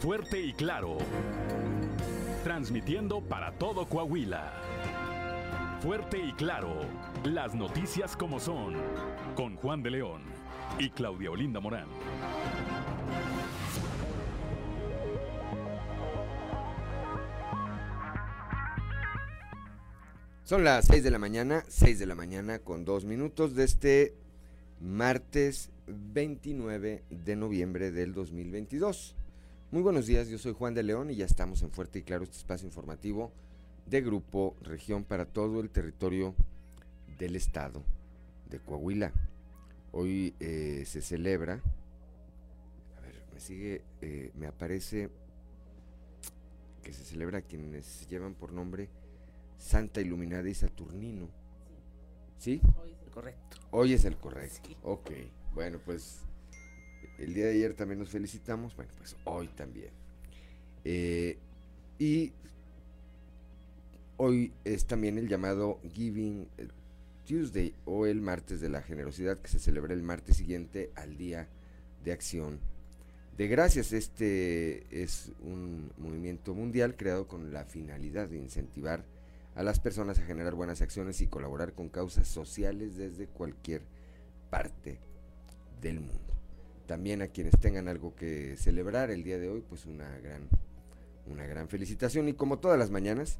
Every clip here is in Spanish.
Fuerte y Claro. Transmitiendo para todo Coahuila. Fuerte y Claro. Las noticias como son. Con Juan de León y Claudia Olinda Morán. Son las 6 de la mañana, 6 de la mañana con 2 minutos de este martes 29 de noviembre del 2022. Muy buenos días, yo soy Juan de León y ya estamos en Fuerte y Claro, este espacio informativo de Grupo Región para todo el territorio del estado de Coahuila. Hoy eh, se celebra, a ver, me sigue, eh, me aparece que se celebra quienes llevan por nombre Santa Iluminada y Saturnino. ¿Sí? Hoy es el correcto. Hoy es el correcto. Sí. Ok. Bueno, pues el día de ayer también nos felicitamos. Bueno, pues hoy también. Eh, y hoy es también el llamado Giving eh, Tuesday o el martes de la generosidad que se celebra el martes siguiente al día de acción de gracias. Este es un movimiento mundial creado con la finalidad de incentivar a las personas a generar buenas acciones y colaborar con causas sociales desde cualquier parte del mundo. También a quienes tengan algo que celebrar el día de hoy, pues una gran, una gran felicitación. Y como todas las mañanas,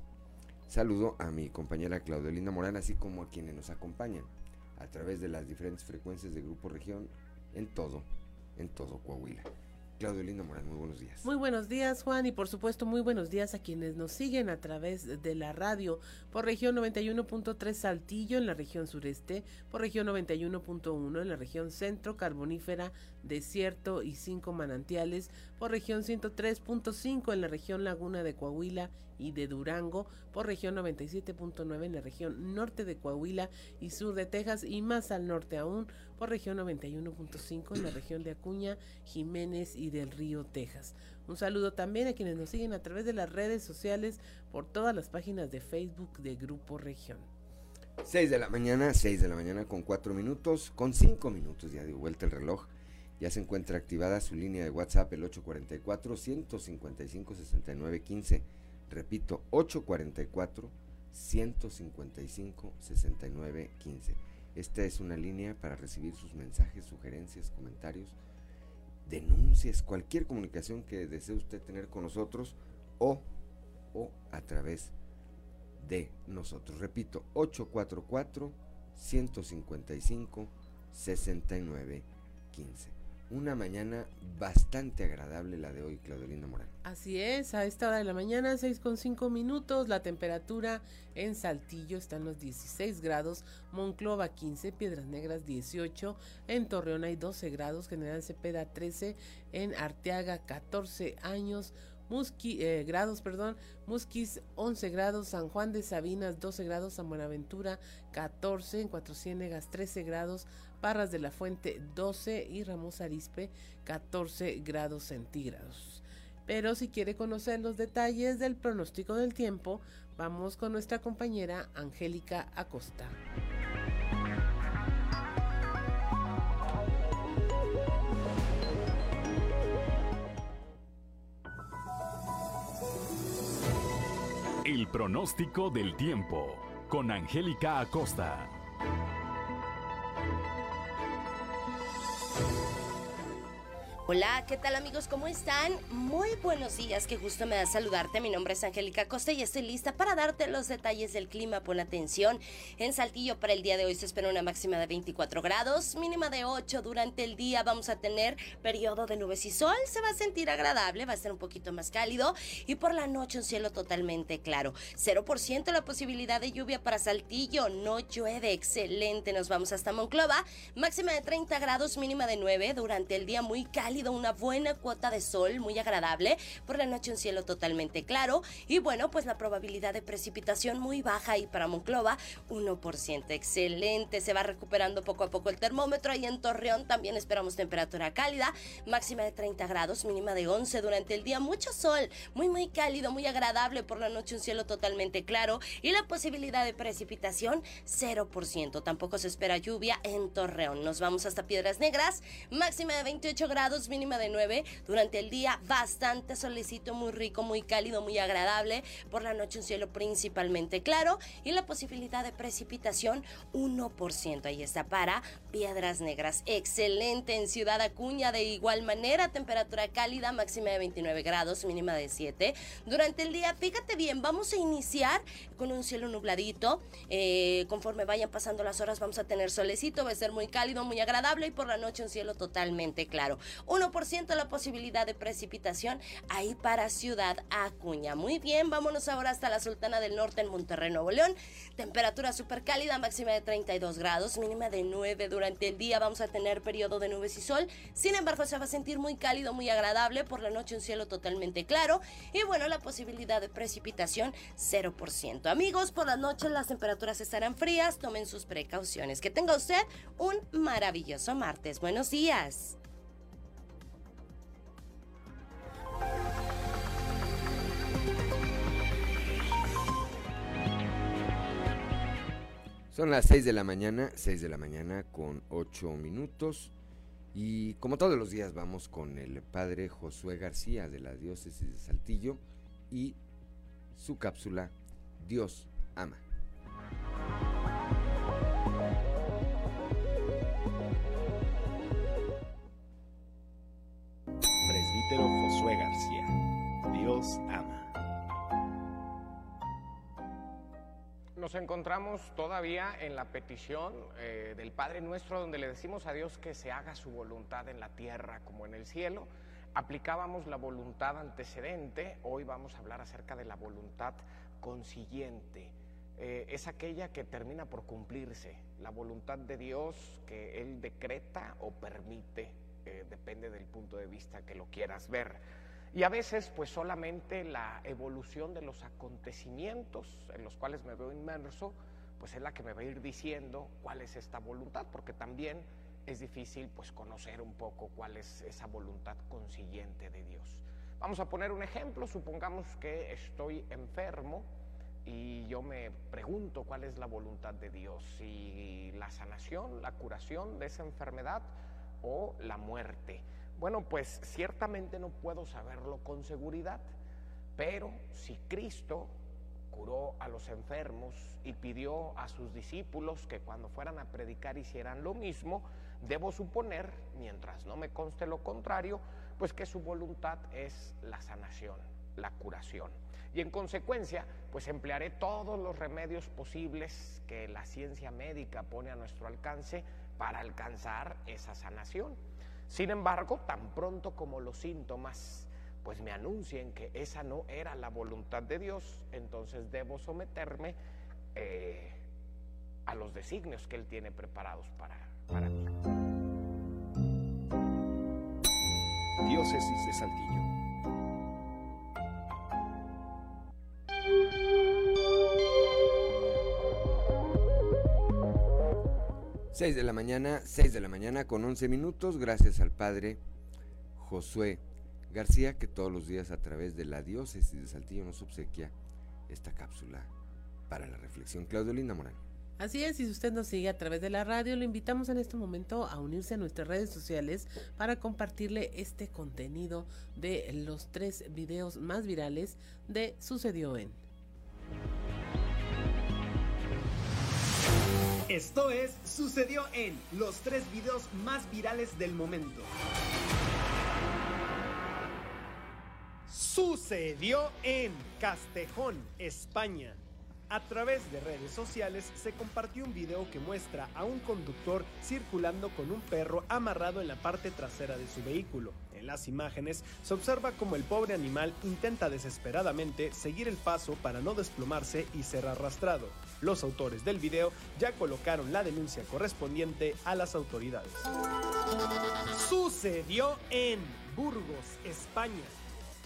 saludo a mi compañera Claudelina Morán, así como a quienes nos acompañan a través de las diferentes frecuencias de Grupo Región en todo, en todo Coahuila. Claudio Linda Morán, muy buenos días. Muy buenos días, Juan, y por supuesto, muy buenos días a quienes nos siguen a través de la radio por región 91.3 Saltillo en la región sureste, por región 91.1 en la región centro, carbonífera, desierto y cinco manantiales, por región 103.5 en la región laguna de Coahuila y de Durango, por región 97.9 en la región norte de Coahuila y sur de Texas y más al norte aún, por región 91.5 en la región de Acuña, Jiménez y del Río, Texas. Un saludo también a quienes nos siguen a través de las redes sociales por todas las páginas de Facebook de Grupo Región. 6 de la mañana, 6 de la mañana con 4 minutos, con 5 minutos ya dio vuelta el reloj. Ya se encuentra activada su línea de WhatsApp el 844-155-6915. Repito, 844-155-6915. Esta es una línea para recibir sus mensajes, sugerencias, comentarios, denuncias, cualquier comunicación que desee usted tener con nosotros o, o a través de nosotros. Repito, 844 155 69 15. Una mañana bastante agradable la de hoy, Claudelina Morán. Así es, a esta hora de la mañana, 6 con 5 minutos, la temperatura en Saltillo está en los 16 grados, Monclova 15, Piedras Negras 18, en Torreón hay 12 grados, General Cepeda 13, en Arteaga 14 años, Musqui, eh, grados, perdón, Musquis 11 grados, San Juan de Sabinas 12 grados, San Buenaventura 14, en Cuatro Ciénegas 13 grados, Parras de la Fuente 12 y Ramos Arispe 14 grados centígrados. Pero si quiere conocer los detalles del pronóstico del tiempo, vamos con nuestra compañera Angélica Acosta. El pronóstico del tiempo con Angélica Acosta. Hola, ¿qué tal amigos? ¿Cómo están? Muy buenos días, qué gusto me da saludarte. Mi nombre es Angélica Costa y estoy lista para darte los detalles del clima. Pon atención. En Saltillo para el día de hoy se espera una máxima de 24 grados, mínima de 8. Durante el día vamos a tener periodo de nubes y sol. Se va a sentir agradable, va a ser un poquito más cálido y por la noche un cielo totalmente claro. 0% la posibilidad de lluvia para Saltillo. No llueve, excelente. Nos vamos hasta Monclova. Máxima de 30 grados, mínima de 9. Durante el día muy cálido una buena cuota de sol, muy agradable. Por la noche un cielo totalmente claro. Y bueno, pues la probabilidad de precipitación muy baja y para Monclova, 1%. Excelente. Se va recuperando poco a poco el termómetro. Y en Torreón también esperamos temperatura cálida. Máxima de 30 grados, mínima de 11 durante el día. Mucho sol, muy, muy cálido, muy agradable. Por la noche un cielo totalmente claro. Y la posibilidad de precipitación, 0%. Tampoco se espera lluvia en Torreón. Nos vamos hasta Piedras Negras. Máxima de 28 grados, mínima de 9. Durante el día bastante solecito, muy rico, muy cálido, muy agradable. Por la noche un cielo principalmente claro y la posibilidad de precipitación 1%. Ahí está para Piedras Negras. Excelente en Ciudad Acuña de igual manera. Temperatura cálida, máxima de 29 grados, mínima de 7. Durante el día, fíjate bien, vamos a iniciar con un cielo nubladito. Eh, conforme vayan pasando las horas vamos a tener solecito, va a ser muy cálido, muy agradable y por la noche un cielo totalmente claro. 1% la posibilidad de precipitación ahí para Ciudad Acuña. Muy bien, vámonos ahora hasta la Sultana del Norte en Monterrey, Nuevo León. Temperatura súper cálida, máxima de 32 grados, mínima de 9. Durante el día vamos a tener periodo de nubes y sol. Sin embargo, se va a sentir muy cálido, muy agradable. Por la noche un cielo totalmente claro. Y bueno, la posibilidad de precipitación 0%. Amigos, por la noche las temperaturas estarán frías. Tomen sus precauciones. Que tenga usted un maravilloso martes. Buenos días. Son las 6 de la mañana, 6 de la mañana con 8 minutos. Y como todos los días vamos con el padre Josué García de la diócesis de Saltillo y su cápsula Dios ama. García. Dios ama. Nos encontramos todavía en la petición eh, del Padre Nuestro donde le decimos a Dios que se haga su voluntad en la tierra como en el cielo. Aplicábamos la voluntad antecedente, hoy vamos a hablar acerca de la voluntad consiguiente. Eh, es aquella que termina por cumplirse, la voluntad de Dios que Él decreta o permite, depende del punto de vista que lo quieras ver. Y a veces pues solamente la evolución de los acontecimientos en los cuales me veo inmerso, pues es la que me va a ir diciendo cuál es esta voluntad, porque también es difícil pues conocer un poco cuál es esa voluntad consiguiente de Dios. Vamos a poner un ejemplo, supongamos que estoy enfermo y yo me pregunto cuál es la voluntad de Dios, si la sanación, la curación de esa enfermedad o la muerte. Bueno, pues ciertamente no puedo saberlo con seguridad, pero si Cristo curó a los enfermos y pidió a sus discípulos que cuando fueran a predicar hicieran lo mismo, debo suponer, mientras no me conste lo contrario, pues que su voluntad es la sanación, la curación. Y en consecuencia, pues emplearé todos los remedios posibles que la ciencia médica pone a nuestro alcance para alcanzar esa sanación. Sin embargo, tan pronto como los síntomas pues me anuncien que esa no era la voluntad de Dios, entonces debo someterme eh, a los designios que Él tiene preparados para, para mí. Diócesis de Saltillo. Seis de la mañana, 6 de la mañana con 11 minutos, gracias al padre Josué García que todos los días a través de la diócesis de Saltillo nos obsequia esta cápsula para la reflexión. Claudio Linda Morán. Así es, y si usted nos sigue a través de la radio, lo invitamos en este momento a unirse a nuestras redes sociales para compartirle este contenido de los tres videos más virales de Sucedió en. Esto es Sucedió en los tres videos más virales del momento. Sucedió en Castejón, España. A través de redes sociales se compartió un video que muestra a un conductor circulando con un perro amarrado en la parte trasera de su vehículo. En las imágenes se observa como el pobre animal intenta desesperadamente seguir el paso para no desplomarse y ser arrastrado. Los autores del video ya colocaron la denuncia correspondiente a las autoridades. Sucedió en Burgos, España.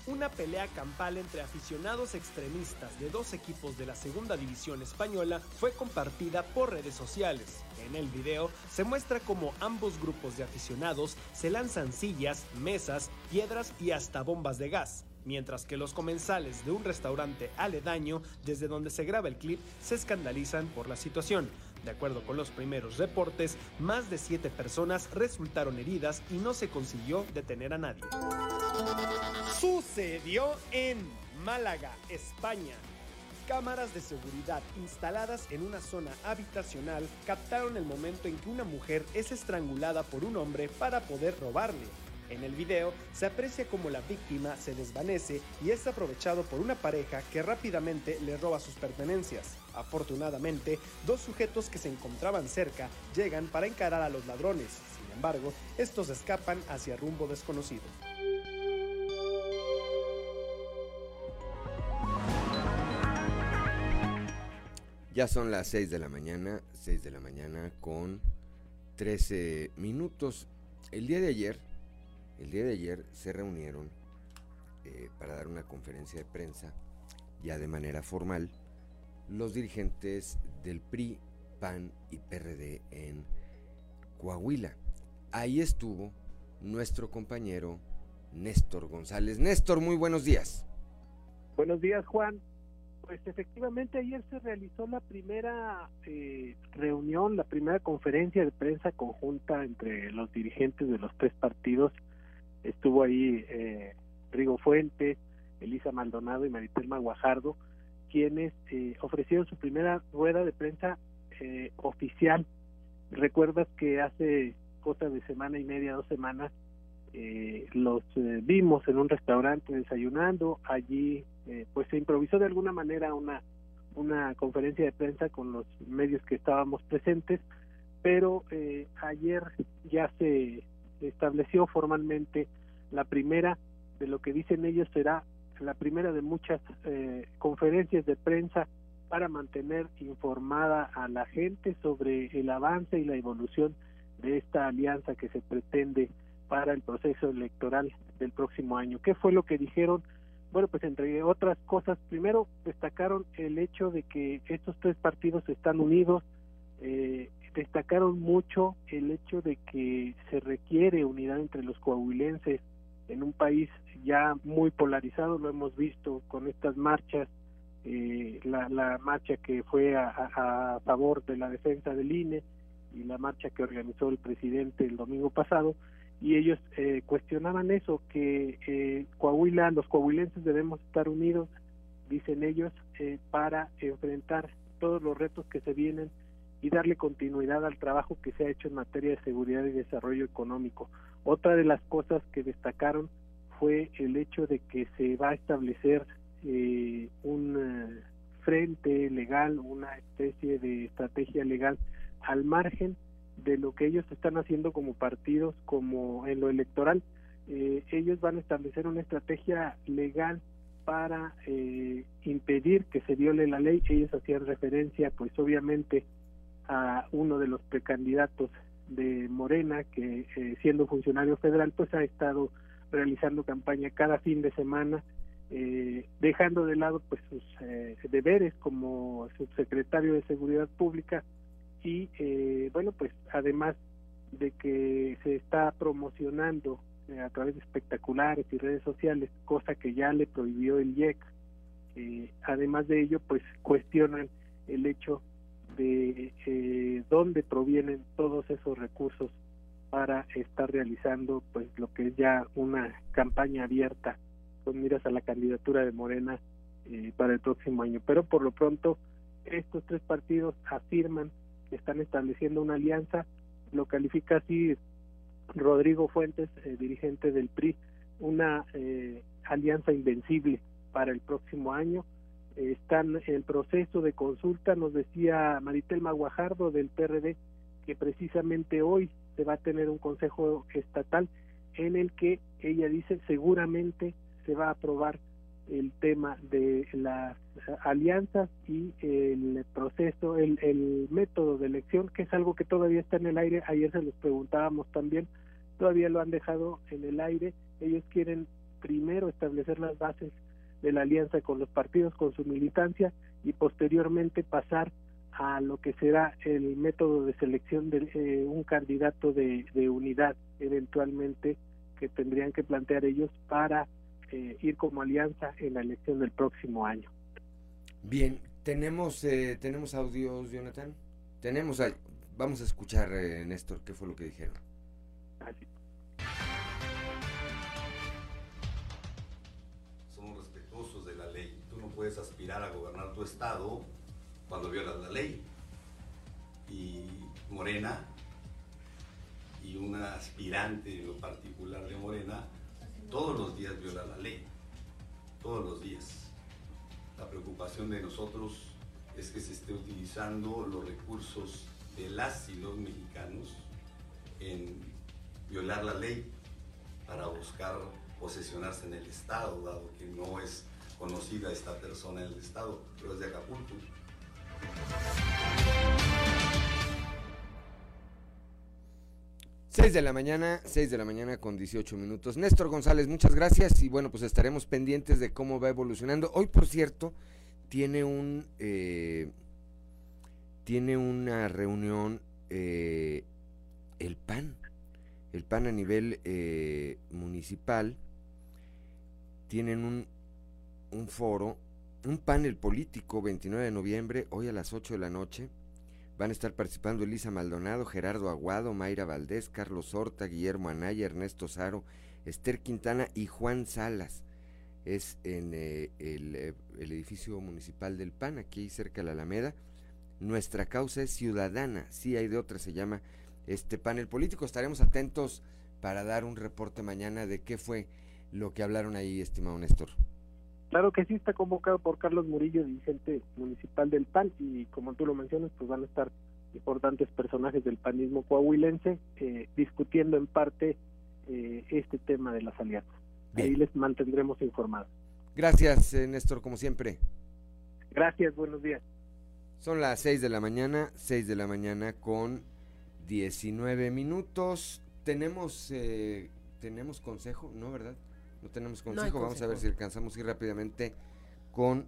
Una pelea campal entre aficionados extremistas de dos equipos de la segunda división española fue compartida por redes sociales. En el video se muestra cómo ambos grupos de aficionados se lanzan sillas, mesas, piedras y hasta bombas de gas mientras que los comensales de un restaurante aledaño desde donde se graba el clip se escandalizan por la situación. De acuerdo con los primeros reportes, más de siete personas resultaron heridas y no se consiguió detener a nadie. Sucedió en Málaga, España. Cámaras de seguridad instaladas en una zona habitacional captaron el momento en que una mujer es estrangulada por un hombre para poder robarle. En el video se aprecia como la víctima se desvanece y es aprovechado por una pareja que rápidamente le roba sus pertenencias. Afortunadamente, dos sujetos que se encontraban cerca llegan para encarar a los ladrones. Sin embargo, estos escapan hacia rumbo desconocido. Ya son las 6 de la mañana, 6 de la mañana con 13 minutos. El día de ayer, el día de ayer se reunieron eh, para dar una conferencia de prensa, ya de manera formal, los dirigentes del PRI, PAN y PRD en Coahuila. Ahí estuvo nuestro compañero Néstor González. Néstor, muy buenos días. Buenos días, Juan. Pues efectivamente ayer se realizó la primera eh, reunión, la primera conferencia de prensa conjunta entre los dirigentes de los tres partidos. Estuvo ahí eh, Rigo Fuentes, Elisa Maldonado y Maritelma Guajardo, quienes eh, ofrecieron su primera rueda de prensa eh, oficial. Recuerdas que hace cosa de semana y media, dos semanas, eh, los eh, vimos en un restaurante desayunando, allí eh, pues se improvisó de alguna manera una, una conferencia de prensa con los medios que estábamos presentes, pero eh, ayer ya se estableció formalmente la primera de lo que dicen ellos será la primera de muchas eh, conferencias de prensa para mantener informada a la gente sobre el avance y la evolución de esta alianza que se pretende para el proceso electoral del próximo año. ¿Qué fue lo que dijeron? Bueno, pues entre otras cosas, primero destacaron el hecho de que estos tres partidos están unidos, eh, destacaron mucho el hecho de que se requiere unidad entre los coahuilenses en un país ya muy polarizado, lo hemos visto con estas marchas, eh, la, la marcha que fue a, a, favor de la defensa del INE y la marcha que organizó el presidente el domingo pasado, y ellos eh, cuestionaban eso, que eh, Coahuila, los coahuilenses debemos estar unidos, dicen ellos, eh, para enfrentar todos los retos que se vienen y darle continuidad al trabajo que se ha hecho en materia de seguridad y desarrollo económico. Otra de las cosas que destacaron fue el hecho de que se va a establecer eh, un uh, frente legal, una especie de estrategia legal al margen de lo que ellos están haciendo como partidos, como en lo electoral. Eh, ellos van a establecer una estrategia legal para eh, impedir que se viole la ley. Ellos hacían referencia, pues obviamente, a uno de los precandidatos de Morena, que eh, siendo funcionario federal, pues ha estado realizando campaña cada fin de semana, eh, dejando de lado pues sus eh, deberes como subsecretario de Seguridad Pública y bueno, pues además de que se está promocionando a través de espectaculares y redes sociales, cosa que ya le prohibió el IEC. además de ello, pues cuestionan el hecho de eh, dónde provienen todos esos recursos para estar realizando pues lo que es ya una campaña abierta con miras a la candidatura de Morena eh, para el próximo año. Pero por lo pronto estos tres partidos afirman que están estableciendo una alianza, lo califica así Rodrigo Fuentes, eh, dirigente del PRI, una eh, alianza invencible para el próximo año están en proceso de consulta, nos decía Maritel Maguajardo del PRD que precisamente hoy se va a tener un consejo estatal en el que ella dice seguramente se va a aprobar el tema de las alianzas y el proceso, el, el método de elección, que es algo que todavía está en el aire. Ayer se los preguntábamos también, todavía lo han dejado en el aire. Ellos quieren primero establecer las bases de la alianza con los partidos, con su militancia y posteriormente pasar a lo que será el método de selección de eh, un candidato de, unidad eventualmente que tendrían que plantear ellos para eh, ir como alianza en la elección del próximo año. Bien, tenemos eh, tenemos audios, Jonathan. Tenemos, vamos a escuchar, Néstor, qué fue lo que dijeron. Así. Puedes aspirar a gobernar tu estado cuando violas la ley. Y Morena y una aspirante en lo particular de Morena todos los días viola la ley, todos los días. La preocupación de nosotros es que se esté utilizando los recursos de las y los mexicanos en violar la ley para buscar posesionarse en el Estado, dado que no es conocida esta persona en el estado, pero es de Acapulco. Seis de la mañana, 6 de la mañana con 18 minutos. Néstor González, muchas gracias y bueno, pues estaremos pendientes de cómo va evolucionando. Hoy, por cierto, tiene un eh, tiene una reunión eh, el PAN, el PAN a nivel eh, municipal. Tienen un un foro, un panel político 29 de noviembre, hoy a las 8 de la noche. Van a estar participando Elisa Maldonado, Gerardo Aguado, Mayra Valdés, Carlos Horta, Guillermo Anaya, Ernesto Saro, Esther Quintana y Juan Salas. Es en eh, el, eh, el, edificio municipal del PAN, aquí cerca de la Alameda. Nuestra causa es ciudadana, sí hay de otra, se llama este panel político. Estaremos atentos para dar un reporte mañana de qué fue lo que hablaron ahí, estimado Néstor. Claro que sí está convocado por Carlos Murillo, dirigente municipal del PAN, y como tú lo mencionas, pues van a estar importantes personajes del panismo coahuilense eh, discutiendo en parte eh, este tema de las alianzas. Ahí les mantendremos informados. Gracias, eh, Néstor, como siempre. Gracias, buenos días. Son las 6 de la mañana, 6 de la mañana con 19 minutos. Tenemos, tenemos consejo, ¿no, verdad? No tenemos consejo. Vamos a ver si alcanzamos ir rápidamente con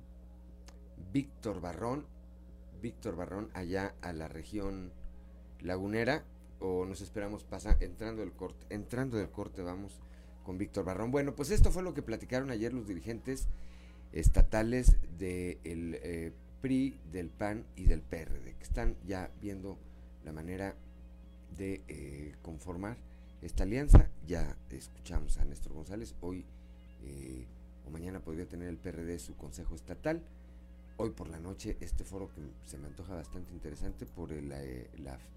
Víctor Barrón. Víctor Barrón allá a la región lagunera. O nos esperamos pasar entrando del corte. Entrando del corte vamos con Víctor Barrón. Bueno, pues esto fue lo que platicaron ayer los dirigentes estatales del eh, PRI, del PAN y del PRD, que están ya viendo la manera de eh, conformar esta alianza. Ya escuchamos a Néstor González, hoy eh, o mañana podría tener el PRD su consejo estatal. Hoy por la noche este foro que se me antoja bastante interesante por el, eh,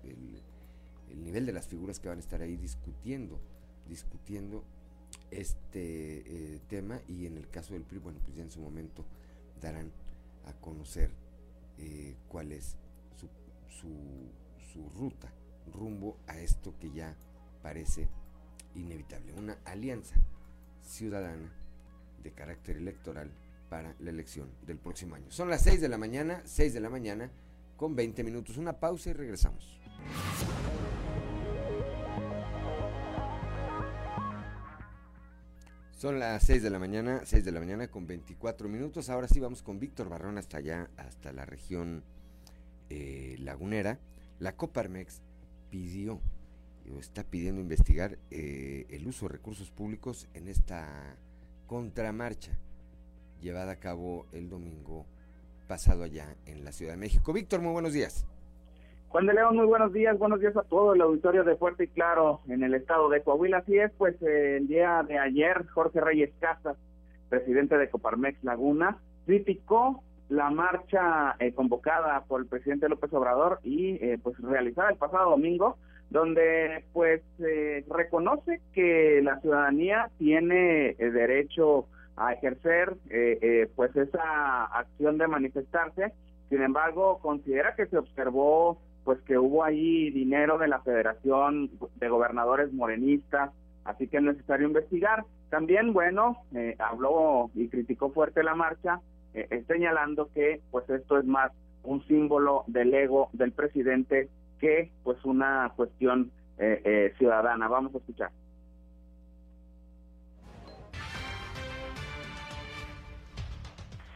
el, nivel de las figuras que van a estar ahí discutiendo, discutiendo este eh, tema y en el caso del PRI, bueno, pues ya en su momento darán a conocer cuál es su, su, su ruta rumbo a esto que ya parece inevitable, una alianza ciudadana de carácter electoral para la elección del próximo año. Son las 6 de la mañana, 6 de la mañana, con 20 minutos. Una pausa y regresamos. Son las 6 de la mañana, 6 de la mañana con 24 minutos. Ahora sí vamos con Víctor Barrón hasta allá, hasta la región eh, lagunera. La Coparmex pidió, está pidiendo investigar eh, el uso de recursos públicos en esta contramarcha llevada a cabo el domingo pasado allá en la Ciudad de México. Víctor, muy buenos días. Juan de León, muy buenos días, buenos días a todo el auditorio de Fuerte y Claro en el estado de Coahuila. Así es, pues el día de ayer Jorge Reyes Casas, presidente de Coparmex Laguna, criticó la marcha eh, convocada por el presidente López Obrador y eh, pues realizada el pasado domingo, donde pues eh, reconoce que la ciudadanía tiene derecho a ejercer pues esa acción de manifestarse. Sin embargo, considera que se observó pues que hubo ahí dinero de la Federación de Gobernadores Morenistas, así que es necesario investigar. También, bueno, eh, habló y criticó fuerte la marcha, eh, señalando que pues esto es más un símbolo del ego del presidente que pues una cuestión eh, ciudadana. Vamos a escuchar.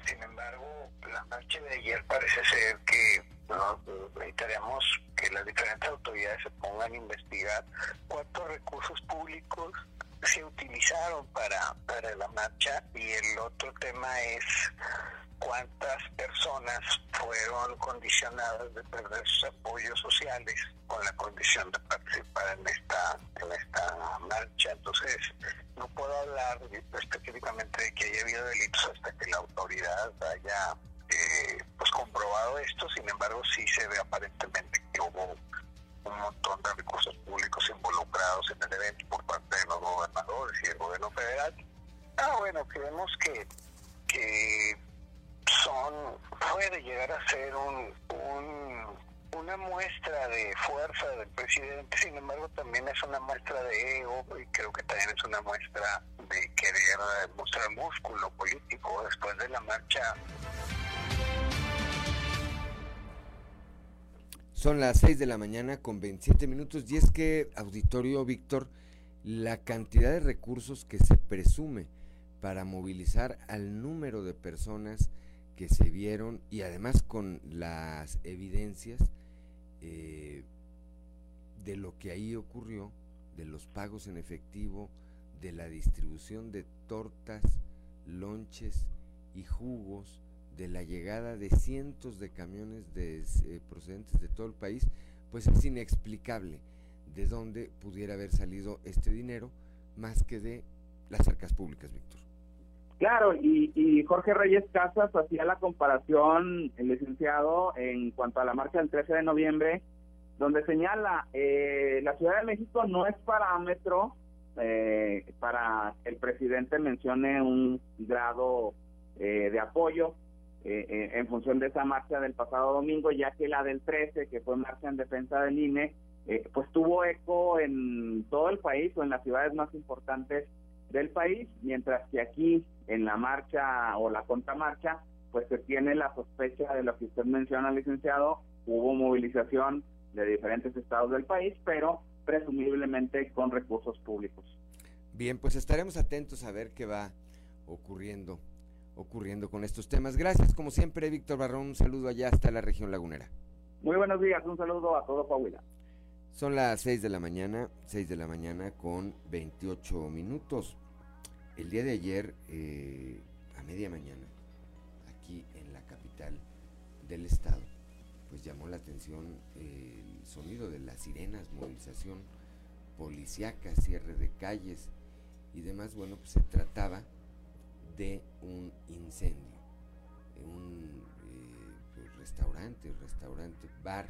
Sin embargo, la marcha de ayer parece ser que necesitaríamos que las diferentes autoridades se pongan a investigar cuántos recursos públicos se utilizaron para, para la marcha y el otro tema es cuántas personas fueron condicionadas de perder sus apoyos sociales con la condición de participar en esta en esta marcha. Entonces no puedo hablar específicamente de que haya habido delitos hasta que la autoridad haya eh, pues comprobado esto, sin embargo sí se ve aparentemente que hubo un montón de recursos públicos involucrados en el evento por parte de los gobernadores y el gobierno federal. Ah, bueno, creemos que, que son, puede llegar a ser un, una muestra de fuerza del presidente, sin embargo también es una muestra de ego y creo que también es una muestra de querer mostrar músculo político después de la marcha Son las 6 de la mañana con 27 minutos y es que, auditorio Víctor, la cantidad de recursos que se presume para movilizar al número de personas que se vieron y además con las evidencias eh, de lo que ahí ocurrió, de los pagos en efectivo, de la distribución de tortas, lonches y jugos, de la llegada de cientos de camiones de, eh, procedentes de todo el país, pues es inexplicable de dónde pudiera haber salido este dinero más que de las arcas públicas, Víctor. Claro, y, Jorge Reyes Casas hacía la comparación, el licenciado, en cuanto a la marcha del 13 de noviembre, donde señala, eh, la Ciudad de México no es parámetro eh, para el presidente mencione un grado de apoyo, eh, eh, en función de esa marcha del pasado domingo, ya que la del 13, que fue marcha en defensa del INE, eh, pues tuvo eco en todo el país o en las ciudades más importantes del país, mientras que aquí en la marcha o la contramarcha, pues se tiene la sospecha de lo que usted menciona, licenciado, hubo movilización de diferentes estados del país, pero presumiblemente con recursos públicos. Bien, pues estaremos atentos a ver qué va ocurriendo ocurriendo con estos temas. Gracias, como siempre, Víctor Barrón. Un saludo allá hasta la región lagunera. Muy buenos días, un saludo a todo Coahuila. Son las 6 de la mañana, 6 de la mañana con 28 minutos. El día de ayer, eh, a media mañana, aquí en la capital del estado, pues llamó la atención el sonido de las sirenas, movilización policíaca, cierre de calles y demás. Bueno, pues se trataba de un incendio en un eh, pues, restaurante, restaurante bar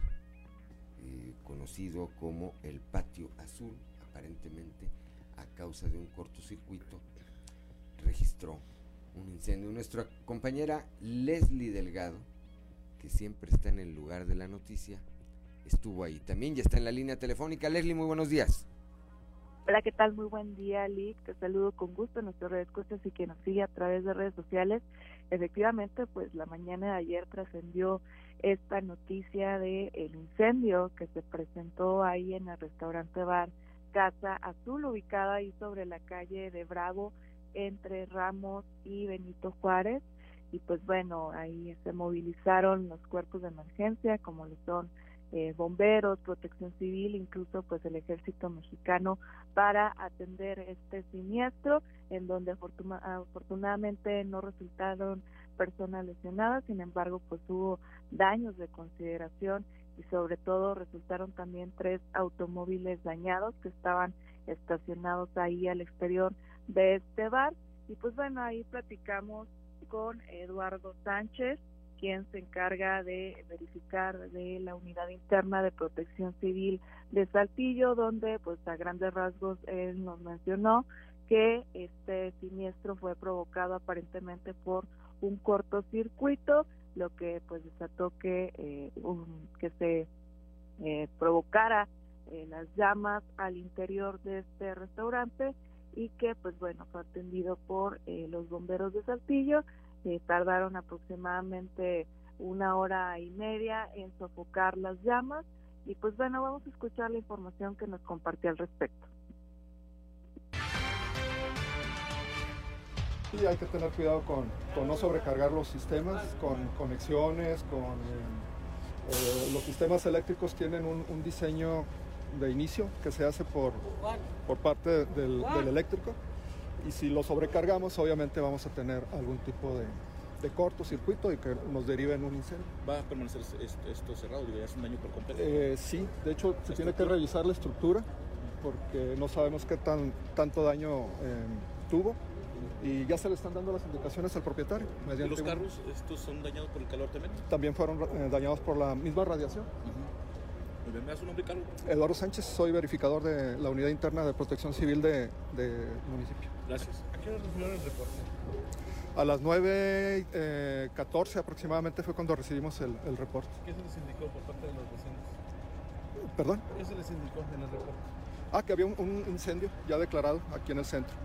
eh, conocido como el Patio Azul, aparentemente a causa de un cortocircuito registró un incendio. Nuestra compañera Leslie Delgado, que siempre está en el lugar de la noticia, estuvo ahí. También ya está en la línea telefónica. Leslie, muy buenos días. Hola, ¿qué tal? Muy buen día, Lick. Te saludo con gusto en nuestras redes sociales y que nos sigue a través de redes sociales. Efectivamente, pues la mañana de ayer trascendió esta noticia de el incendio que se presentó ahí en el restaurante bar Casa Azul, ubicada ahí sobre la calle de Bravo, entre Ramos y Benito Juárez. Y pues bueno, ahí se movilizaron los cuerpos de emergencia, como lo son eh, bomberos, protección civil, incluso pues el ejército mexicano para atender este siniestro, en donde afortunadamente no resultaron personas lesionadas, sin embargo pues hubo daños de consideración y sobre todo resultaron también tres automóviles dañados que estaban estacionados ahí al exterior de este bar. Y pues bueno ahí platicamos con Eduardo Sánchez quien se encarga de verificar de la unidad interna de protección civil de Saltillo, donde pues a grandes rasgos él nos mencionó que este siniestro fue provocado aparentemente por un cortocircuito, lo que pues desató que, eh, que se eh, provocara eh, las llamas al interior de este restaurante y que pues bueno fue atendido por los bomberos de Saltillo tardaron aproximadamente una hora y media en sofocar las llamas y pues bueno, vamos a escuchar la información que nos compartió al respecto. Sí, hay que tener cuidado con, no sobrecargar los sistemas, con conexiones, con... Eh, los sistemas eléctricos tienen un, diseño de inicio que se hace por, por parte del eléctrico y si lo sobrecargamos obviamente vamos a tener algún tipo de, de cortocircuito y que nos derive en un incendio. ¿Va a permanecer esto cerrado? ¿Ya es un daño por completo? Eh, sí, de hecho se tiene que revisar la estructura porque no sabemos qué tan, tanto daño eh, tuvo y ya se le están dando las indicaciones al propietario. ¿Y los carros estos son dañados por el calor también? También fueron eh, dañados por la misma radiación. ¿Me das un nombre, Carlos? Eduardo Sánchez, soy verificador de la Unidad Interna de Protección Civil de, municipio. Gracias. ¿A qué hora recibieron el reporte? A las 9.14 eh, aproximadamente fue cuando recibimos el, reporte. ¿Qué se les indicó por parte de los vecinos? ¿Perdón? ¿Qué se les indicó en el reporte? Ah, que había un, incendio ya declarado aquí en el centro.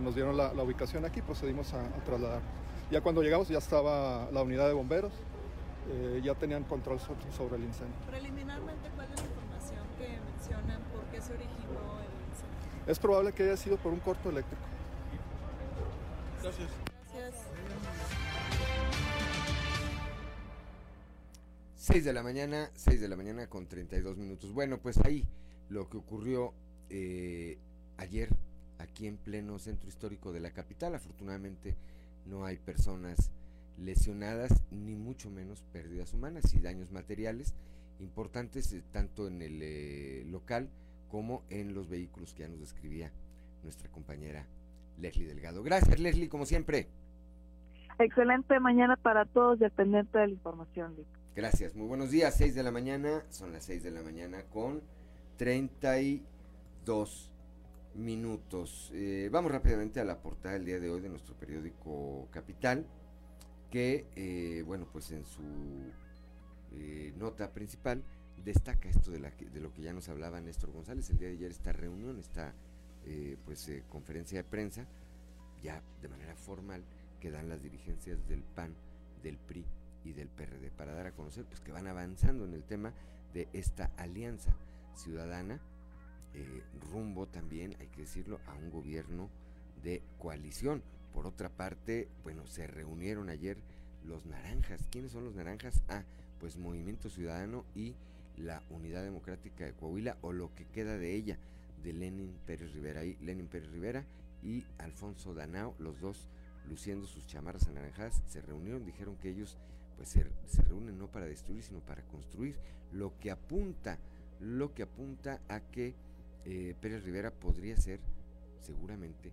nos dieron la, ubicación aquí, procedimos a, trasladar. Ya cuando llegamos ya estaba la unidad de bomberos, eh, ya tenían control sobre, el incendio. Preliminarmente, ¿cuál es la información que mencionan? ¿Por qué se originó el incendio? Es probable que haya sido por un corto eléctrico. Gracias. 6 de la mañana, 6 de la mañana con 32 minutos. Bueno, pues ahí lo que ocurrió eh, ayer aquí en pleno centro histórico de la capital. Afortunadamente no hay personas lesionadas ni mucho menos pérdidas humanas y daños materiales importantes eh, tanto en el eh, local como en los vehículos que ya nos describía nuestra compañera Leslie Delgado. Gracias Leslie, como siempre. Excelente mañana para todos, dependiente de la información. Gracias, muy buenos días, 6 de la mañana, son las 6 de la mañana con 32 minutos. Eh, vamos rápidamente a la portada del día de hoy de nuestro periódico Capital, que, eh, bueno, pues en su eh, nota principal destaca esto de, la, de lo que ya nos hablaba Néstor González el día de ayer, esta reunión, esta pues conferencia de prensa, ya de manera formal, que dan las dirigencias del PAN, del PRI y del PRD para dar a conocer pues que van avanzando en el tema de esta alianza ciudadana eh, rumbo también, hay que decirlo, a un gobierno de coalición. Por otra parte, bueno, se reunieron ayer los naranjas. ¿Quiénes son los naranjas? Ah, pues Movimiento Ciudadano y la Unidad Democrática de Coahuila o lo que queda de ella, de Lenin Pérez Rivera. Y Lenin Pérez Rivera y Alfonso Danao, los dos luciendo sus chamarras anaranjadas, se reunieron, dijeron que ellos pues se, reúnen no para destruir, sino para construir, lo que apunta, lo que apunta a que eh, Pérez Rivera podría ser seguramente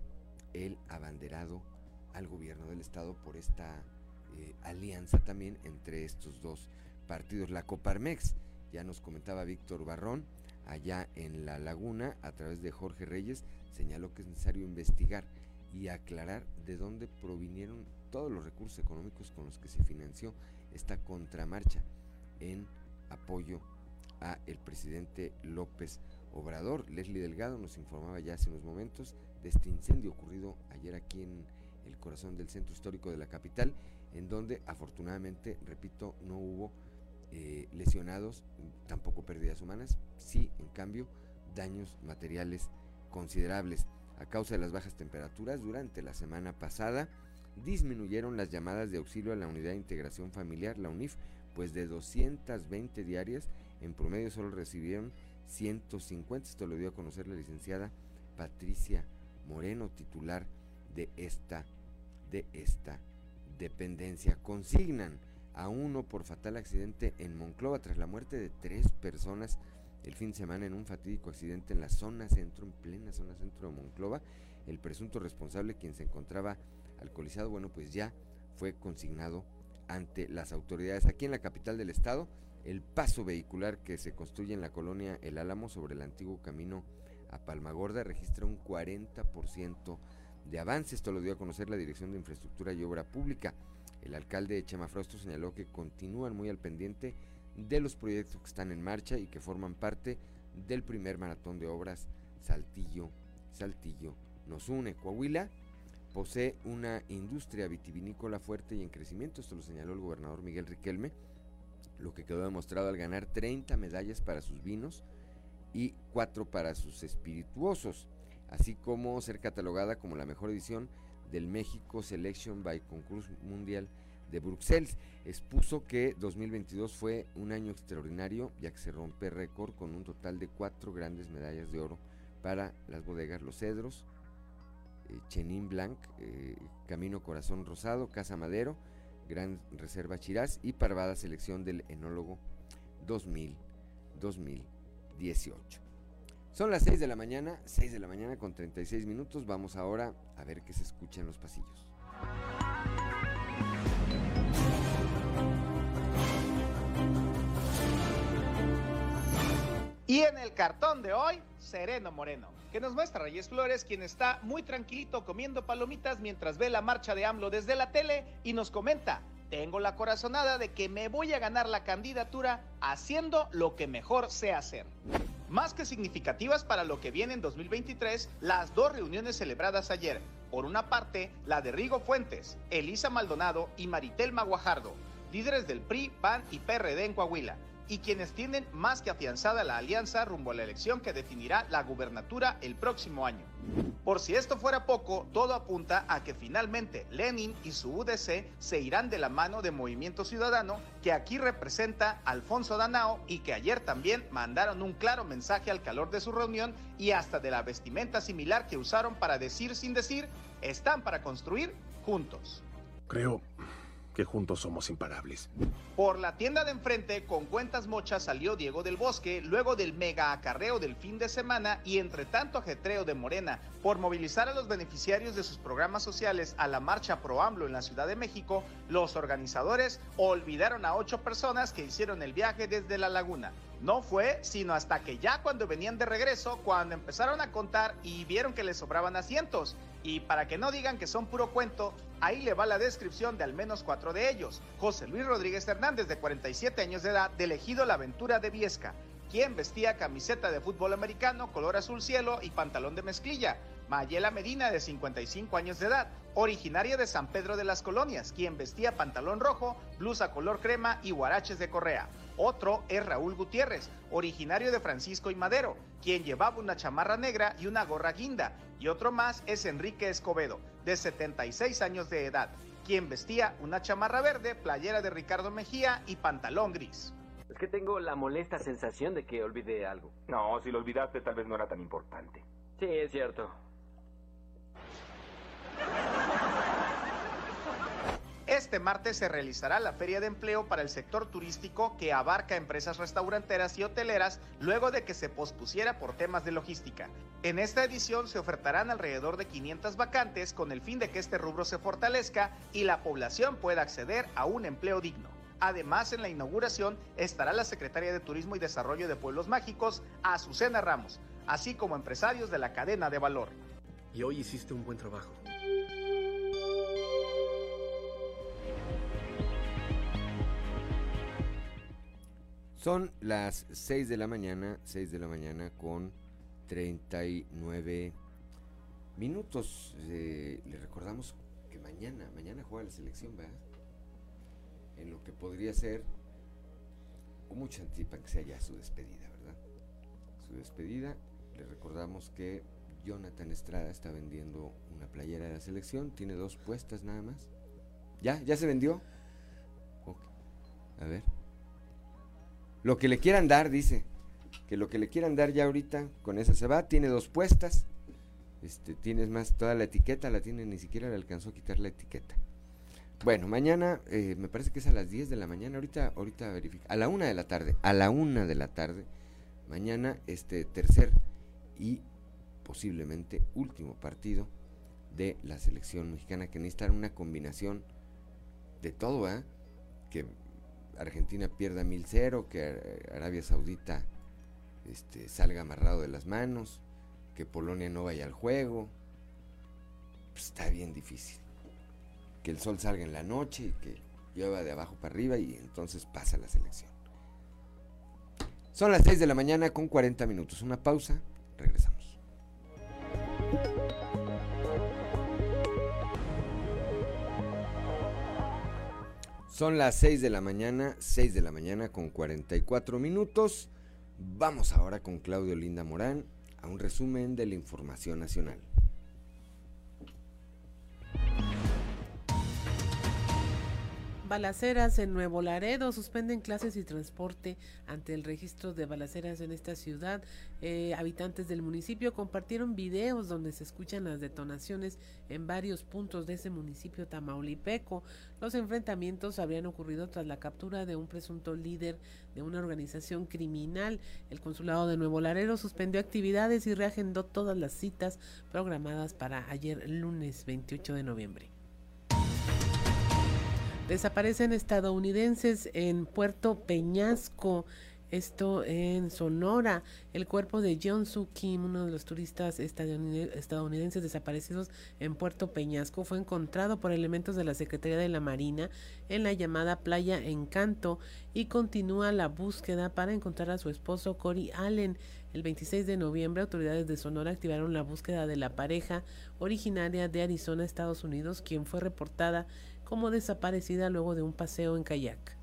el abanderado al gobierno del estado por esta eh, alianza también entre estos dos partidos. La Coparmex, ya nos comentaba Víctor Barrón, allá en La Laguna, a través de Jorge Reyes, señaló que es necesario investigar y aclarar de dónde provinieron todos los recursos económicos con los que se financió esta contramarcha en apoyo a el presidente López Obrador. Leslie Delgado nos informaba ya hace unos momentos de este incendio ocurrido ayer aquí en el corazón del centro histórico de la capital, en donde afortunadamente, repito, no hubo eh, lesionados, tampoco pérdidas humanas, sí, en cambio, daños materiales considerables. A causa de las bajas temperaturas, durante la semana pasada disminuyeron las llamadas de auxilio a la Unidad de Integración Familiar, la UNIF, pues de 220 diarias, en promedio solo recibieron 150. Esto lo dio a conocer la licenciada Patricia Moreno, titular de esta, de esta dependencia. Consignan a uno por fatal accidente en Monclova tras la muerte de tres personas el fin de semana en un fatídico accidente en la zona centro, en plena zona centro de Monclova. El presunto responsable, quien se encontraba alcoholizado, bueno, pues ya fue consignado ante las autoridades. Aquí en la capital del estado, el paso vehicular que se construye en la colonia El Álamo sobre el antiguo camino a Palmagorda registra un 40% de avance. Esto lo dio a conocer la Dirección de Infraestructura y Obra Pública. El alcalde de Chamafrosto señaló que continúan muy al pendiente de los proyectos que están en marcha y que forman parte del primer maratón de obras Saltillo, Saltillo nos une. Coahuila posee una industria vitivinícola fuerte y en crecimiento, esto lo señaló el gobernador Miguel Riquelme, lo que quedó demostrado al ganar 30 medallas para sus vinos y 4 para sus espirituosos, así como ser catalogada como la mejor edición del México Selection by Concurso Mundial de Bruxelles. Expuso que 2022 fue un año extraordinario ya que se rompe récord con un total de cuatro grandes medallas de oro para las bodegas Los Cedros, eh, Chenin Blanc, eh, Camino Corazón Rosado, Casa Madero, Gran Reserva Chirás y Parvada Selección del Enólogo 2000, 2018. Son las 6 de la mañana, 6 de la mañana con 36 minutos. Vamos ahora a ver qué se escucha en los pasillos. Y en el cartón de hoy, Sereno Moreno, que nos muestra Reyes Flores, quien está muy tranquilito comiendo palomitas mientras ve la marcha de AMLO desde la tele y nos comenta, tengo la corazonada de que me voy a ganar la candidatura haciendo lo que mejor sé hacer. Más que significativas para lo que viene en 2023, las dos reuniones celebradas ayer. Por una parte, la de Rigo Fuentes, Elisa Maldonado y Maritel Maguajardo, líderes del PRI, PAN y PRD en Coahuila y quienes tienen más que afianzada la alianza rumbo a la elección que definirá la gubernatura el próximo año. Por si esto fuera poco, todo apunta a que finalmente Lenin y su UDC se irán de la mano de Movimiento Ciudadano, que aquí representa Alfonso Danao y que ayer también mandaron un claro mensaje al calor de su reunión y hasta de la vestimenta similar que usaron para decir sin decir, están para construir juntos. Creo que juntos somos imparables. Por la tienda de enfrente, con cuentas mochas, salió Diego del Bosque luego del mega acarreo del fin de semana y entre tanto ajetreo de Morena por movilizar a los beneficiarios de sus programas sociales a la marcha pro AMLO en la Ciudad de México, los organizadores olvidaron a ocho personas que hicieron el viaje desde la laguna. No fue sino hasta que ya cuando venían de regreso, cuando empezaron a contar y vieron que les sobraban asientos. Y para que no digan que son puro cuento, ahí le va la descripción de al menos cuatro de ellos. José Luis Rodríguez Hernández, de 47 años de edad, de elegido La Aventura de Viesca, quien vestía camiseta de fútbol americano, color azul cielo y pantalón de mezclilla. Mayela Medina, de 55 años de edad, originaria de San Pedro de las Colonias, quien vestía pantalón rojo, blusa color crema y guaraches de correa. Otro es Raúl Gutiérrez, originario de Francisco y Madero, quien llevaba una chamarra negra y una gorra guinda. Y otro más es Enrique Escobedo, de 76 años de edad, quien vestía una chamarra verde, playera de Ricardo Mejía y pantalón gris. Es que tengo la molesta sensación de que olvidé algo. No, si lo olvidaste tal vez no era tan importante. Sí, es cierto. Este martes se realizará la Feria de Empleo para el sector turístico que abarca empresas restauranteras y hoteleras luego de que se pospusiera por temas de logística. En esta edición se ofertarán alrededor de 500 vacantes con el fin de que este rubro se fortalezca y la población pueda acceder a un empleo digno. Además, en la inauguración estará la secretaria de Turismo y Desarrollo de Pueblos Mágicos, Azucena Ramos, así como empresarios de la cadena de valor. Y hoy hiciste un buen trabajo. Son las 6 de la mañana, 6 de la mañana con 39 minutos. Eh, le recordamos que mañana, mañana juega la selección, ¿verdad? En lo que podría ser con mucha antipa que sea ya su despedida, ¿verdad? Su despedida. Le recordamos que Jonathan Estrada está vendiendo una playera de la selección, tiene dos puestas nada más. ¿Ya? ¿Ya se vendió? Ok. A ver. Lo que le quieran dar, dice. Que lo que le quieran dar ya ahorita, con esa se va. Tiene dos puestas. Este, tienes más, toda la etiqueta la tiene, ni siquiera le alcanzó a quitar la etiqueta. Bueno, mañana, eh, me parece que es a las 10 de la mañana, ahorita, ahorita verifica. A la una de la tarde, a la una de la tarde, mañana, este tercer y posiblemente último partido de la selección mexicana que necesita una combinación de todo, ¿eh? Que Argentina pierda 1000-0, que Arabia Saudita este, salga amarrado de las manos, que Polonia no vaya al juego. Pues está bien difícil. Que el sol salga en la noche y que llueva de abajo para arriba y entonces pasa la selección. Son las 6 de la mañana con 40 minutos. Una pausa, regresamos. Son las 6 de la mañana, 6 de la mañana con 44 minutos. Vamos ahora con Claudio Linda Morán a un resumen de la información nacional. Balaceras en Nuevo Laredo suspenden clases y transporte ante el registro de balaceras en esta ciudad. Eh, habitantes del municipio compartieron videos donde se escuchan las detonaciones en varios puntos de ese municipio tamaulipeco. Los enfrentamientos habrían ocurrido tras la captura de un presunto líder de una organización criminal. El consulado de Nuevo Laredo suspendió actividades y reagendó todas las citas programadas para ayer lunes 28 de noviembre. Desaparecen estadounidenses en Puerto Peñasco, esto en Sonora. El cuerpo de John Soo Kim, uno de los turistas estadounidenses desaparecidos en Puerto Peñasco, fue encontrado por elementos de la Secretaría de la Marina en la llamada Playa Encanto y continúa la búsqueda para encontrar a su esposo Cory Allen. El 26 de noviembre, autoridades de Sonora activaron la búsqueda de la pareja originaria de Arizona, Estados Unidos, quien fue reportada como desaparecida luego de un paseo en kayak.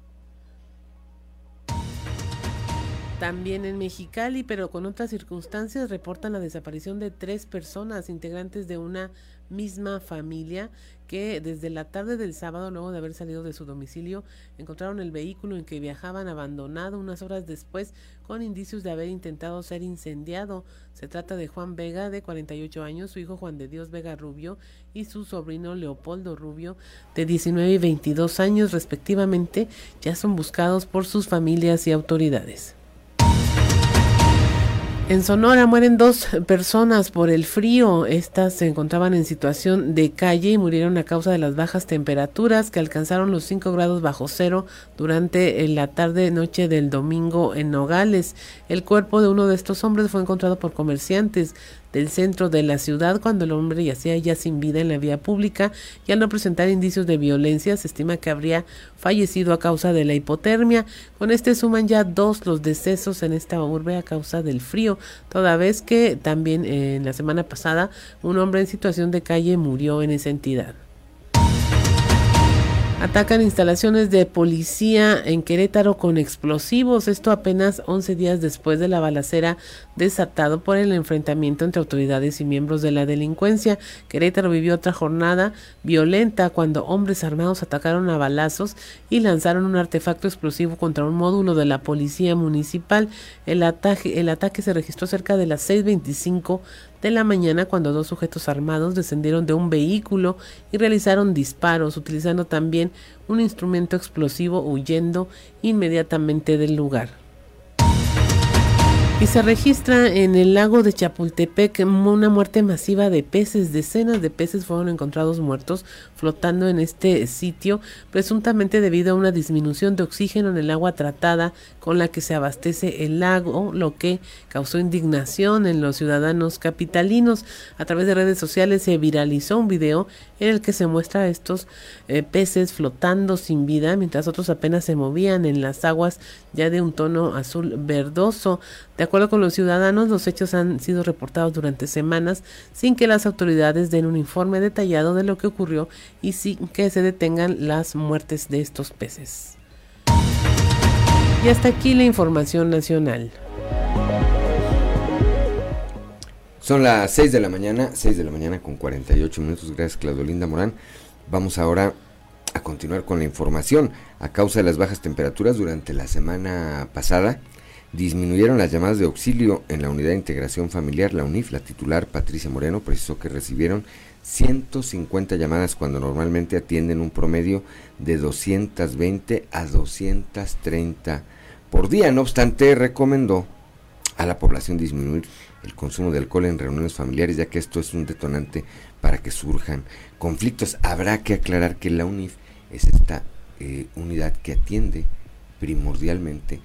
También en Mexicali, pero con otras circunstancias, reportan la desaparición de tres personas integrantes de una misma familia que desde la tarde del sábado, luego de haber salido de su domicilio, encontraron el vehículo en que viajaban abandonado unas horas después con indicios de haber intentado ser incendiado. Se trata de Juan Vega, de 48 años, su hijo Juan de Dios Vega Rubio y su sobrino Leopoldo Rubio, de 19 y 22 años respectivamente, ya son buscados por sus familias y autoridades. En Sonora mueren dos personas por el frío. Estas se encontraban en situación de calle y murieron a causa de las bajas temperaturas que alcanzaron los 5 grados bajo cero durante la tarde-noche del domingo en Nogales. El cuerpo de uno de estos hombres fue encontrado por comerciantes del centro de la ciudad cuando el hombre yacía ya sin vida en la vía pública y al no presentar indicios de violencia se estima que habría fallecido a causa de la hipotermia. Con este suman ya dos los decesos en esta urbe a causa del frío, toda vez que también en la semana pasada un hombre en situación de calle murió en esa entidad. Atacan instalaciones de policía en Querétaro con explosivos, esto apenas 11 días después de la balacera desatado por el enfrentamiento entre autoridades y miembros de la delincuencia. Querétaro vivió otra jornada violenta cuando hombres armados atacaron a balazos y lanzaron un artefacto explosivo contra un módulo de la policía municipal. El ataque, se registró cerca de las 6.25 de la mañana cuando dos sujetos armados descendieron de un vehículo y realizaron disparos utilizando también un instrumento explosivo huyendo inmediatamente del lugar. Y se registra en el lago de Chapultepec una muerte masiva de peces. Decenas de peces fueron encontrados muertos flotando en este sitio, presuntamente debido a una disminución de oxígeno en el agua tratada con la que se abastece el lago, lo que causó indignación en los ciudadanos capitalinos. A través de redes sociales se viralizó un video en el que se muestra a estos eh, peces flotando sin vida, mientras otros apenas se movían en las aguas ya de un tono azul verdoso. De acuerdo con los ciudadanos, los hechos han sido reportados durante semanas sin que las autoridades den un informe detallado de lo que ocurrió y sin que se detengan las muertes de estos peces. Y hasta aquí la información nacional. Son las 6 de la mañana, 6 de la mañana con 48 minutos. Gracias, Claudolinda Morán. Vamos ahora a continuar con la información. A causa de las bajas temperaturas durante la semana pasada, disminuyeron las llamadas de auxilio en la Unidad de Integración Familiar, la UNIF. La titular Patricia Moreno precisó que recibieron 150 llamadas cuando normalmente atienden un promedio de 220 a 230 por día. No obstante, recomendó a la población disminuir el consumo de alcohol en reuniones familiares, ya que esto es un detonante para que surjan conflictos. Habrá que aclarar que la UNIF es esta eh, unidad que atiende primordialmente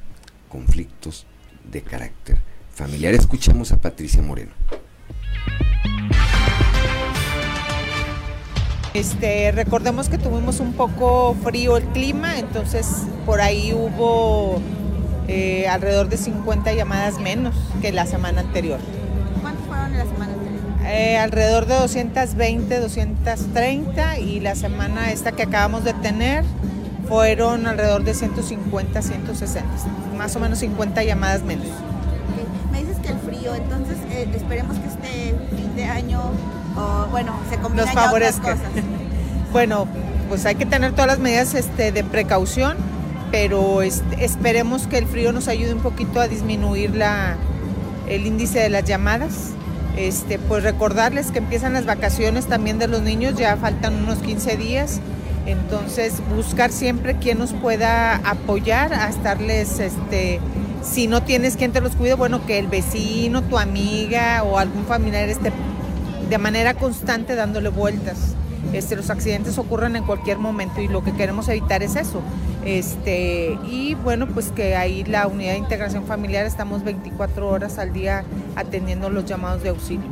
conflictos de carácter familiar. Escuchamos a Patricia Moreno. Este, recordemos que tuvimos un poco frío el clima, entonces por ahí hubo eh, alrededor de 50 llamadas menos que la semana anterior. ¿Cuántos fueron en la semana anterior? Eh, alrededor de 220, 230 y la semana esta que acabamos de tener fueron alrededor de 150, 160, más o menos 50 llamadas menos. Me dices que el frío, entonces eh, esperemos que este fin de año o bueno, se combinan Nos favorezca. bueno, pues hay que tener todas las medidas este, de precaución, pero este, esperemos que el frío nos ayude un poquito a disminuir la, el índice de las llamadas. Este, pues recordarles que empiezan las vacaciones también de los niños, ya faltan unos 15 días, entonces buscar siempre quien nos pueda apoyar a estarles, este, si no tienes quien te los cuide, bueno, que el vecino, tu amiga o algún familiar esté de manera constante dándole vueltas. Este, los accidentes ocurren en cualquier momento y lo que queremos evitar es eso. Este, y bueno, pues que ahí la unidad de integración familiar estamos 24 horas al día atendiendo los llamados de auxilio.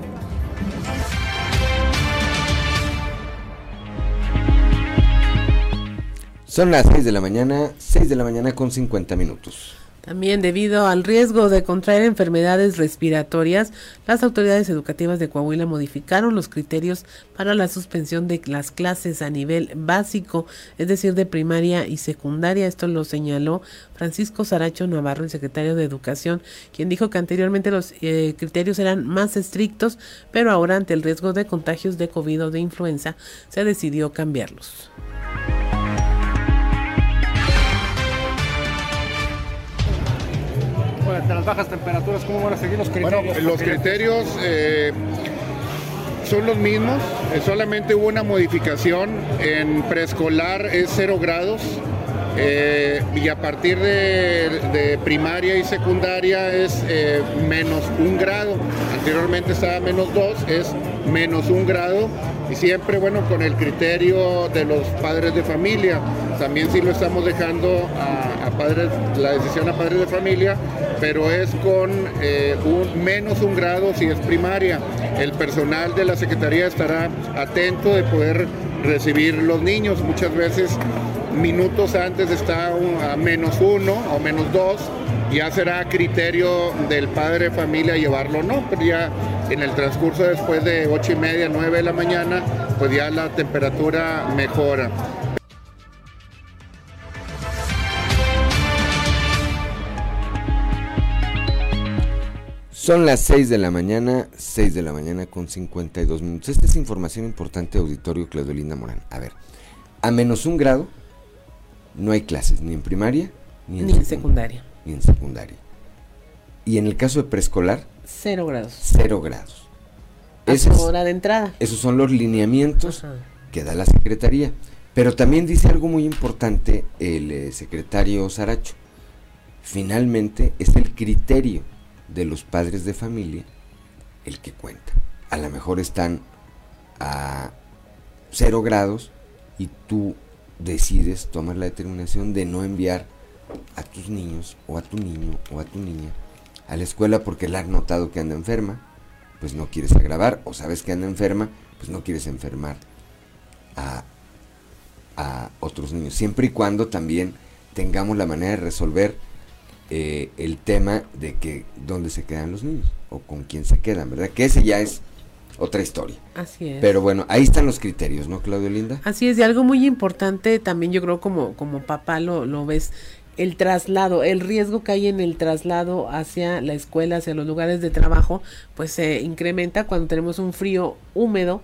Son las 6 de la mañana, 6 de la mañana con 50 minutos. También debido al riesgo de contraer enfermedades respiratorias, las autoridades educativas de Coahuila modificaron los criterios para la suspensión de las clases a nivel básico, es decir, de primaria y secundaria. Esto lo señaló Francisco Saracho Navarro, el secretario de Educación, quien dijo que anteriormente los eh, criterios eran más estrictos, pero ahora ante el riesgo de contagios de COVID o de influenza se decidió cambiarlos. De las bajas temperaturas, ¿cómo van a seguir los criterios? Bueno, los criterios eh, son los mismos, eh, solamente hubo una modificación, en preescolar es 0 grados, eh, y a partir de, primaria y secundaria es menos un grado. Anteriormente estaba menos dos, es menos un grado. Y siempre, bueno, con el criterio de los padres de familia. También sí lo estamos dejando a, padres, la decisión a padres de familia, pero es con eh, un, menos un grado si es primaria. El personal de la Secretaría estará atento de poder recibir los niños. Muchas veces minutos antes está a menos uno o menos dos, ya será criterio del padre de familia llevarlo no, pero ya en el transcurso después de ocho y media, nueve de la mañana, pues ya la temperatura mejora. Son las 6 de la mañana, 6 de la mañana con 52 minutos. Esta es información importante, auditorio Claudelinda Morán. A ver, a menos un grado no hay clases, ni en primaria, ni en, secundaria. Ni en secundaria. Y en el caso de preescolar, cero grados. Cero grados. Esa hora de entrada. Esos son los lineamientos que da la Secretaría. Pero también dice algo muy importante el eh, secretario Saracho. Finalmente es el criterio de los padres de familia el que cuenta. A lo mejor están a cero grados y tú decides, tomas la determinación de no enviar a tus niños o a tu niño o a tu niña a la escuela porque la has notado que anda enferma, pues no quieres agravar, o sabes que anda enferma, pues no quieres enfermar a, a otros niños, siempre y cuando también tengamos la manera de resolver eh, el tema de que dónde se quedan los niños o con quién se quedan, ¿verdad? Que ese ya es otra historia. Así es. Pero bueno, ahí están los criterios, ¿no, Claudio Linda? Así es, y algo muy importante también yo creo como, como papá lo, lo ves, el traslado, el riesgo que hay en el traslado hacia la escuela, hacia los lugares de trabajo, pues se incrementa cuando tenemos un frío húmedo,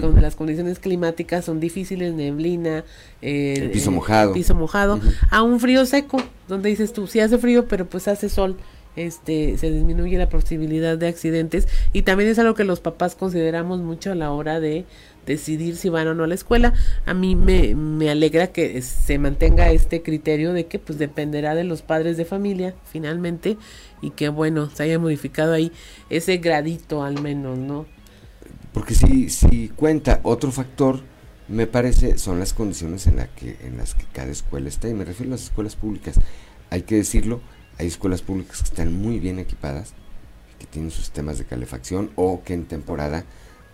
cuando las condiciones climáticas son difíciles, neblina, eh, El piso mojado. piso mojado, a un frío seco, donde dices tú, sí hace frío, pero pues hace sol, este, se disminuye la posibilidad de accidentes y también es algo que los papás consideramos mucho a la hora de decidir si van o no a la escuela. A mí me, me alegra que se mantenga este criterio de que pues dependerá de los padres de familia finalmente y que bueno, se haya modificado ahí ese gradito al menos, ¿no? Porque si, si cuenta otro factor, me parece, son las condiciones en, la que, en las que cada escuela está, y me refiero a las escuelas públicas. Hay que decirlo, hay escuelas públicas que están muy bien equipadas, que tienen sus sistemas de calefacción o que en temporada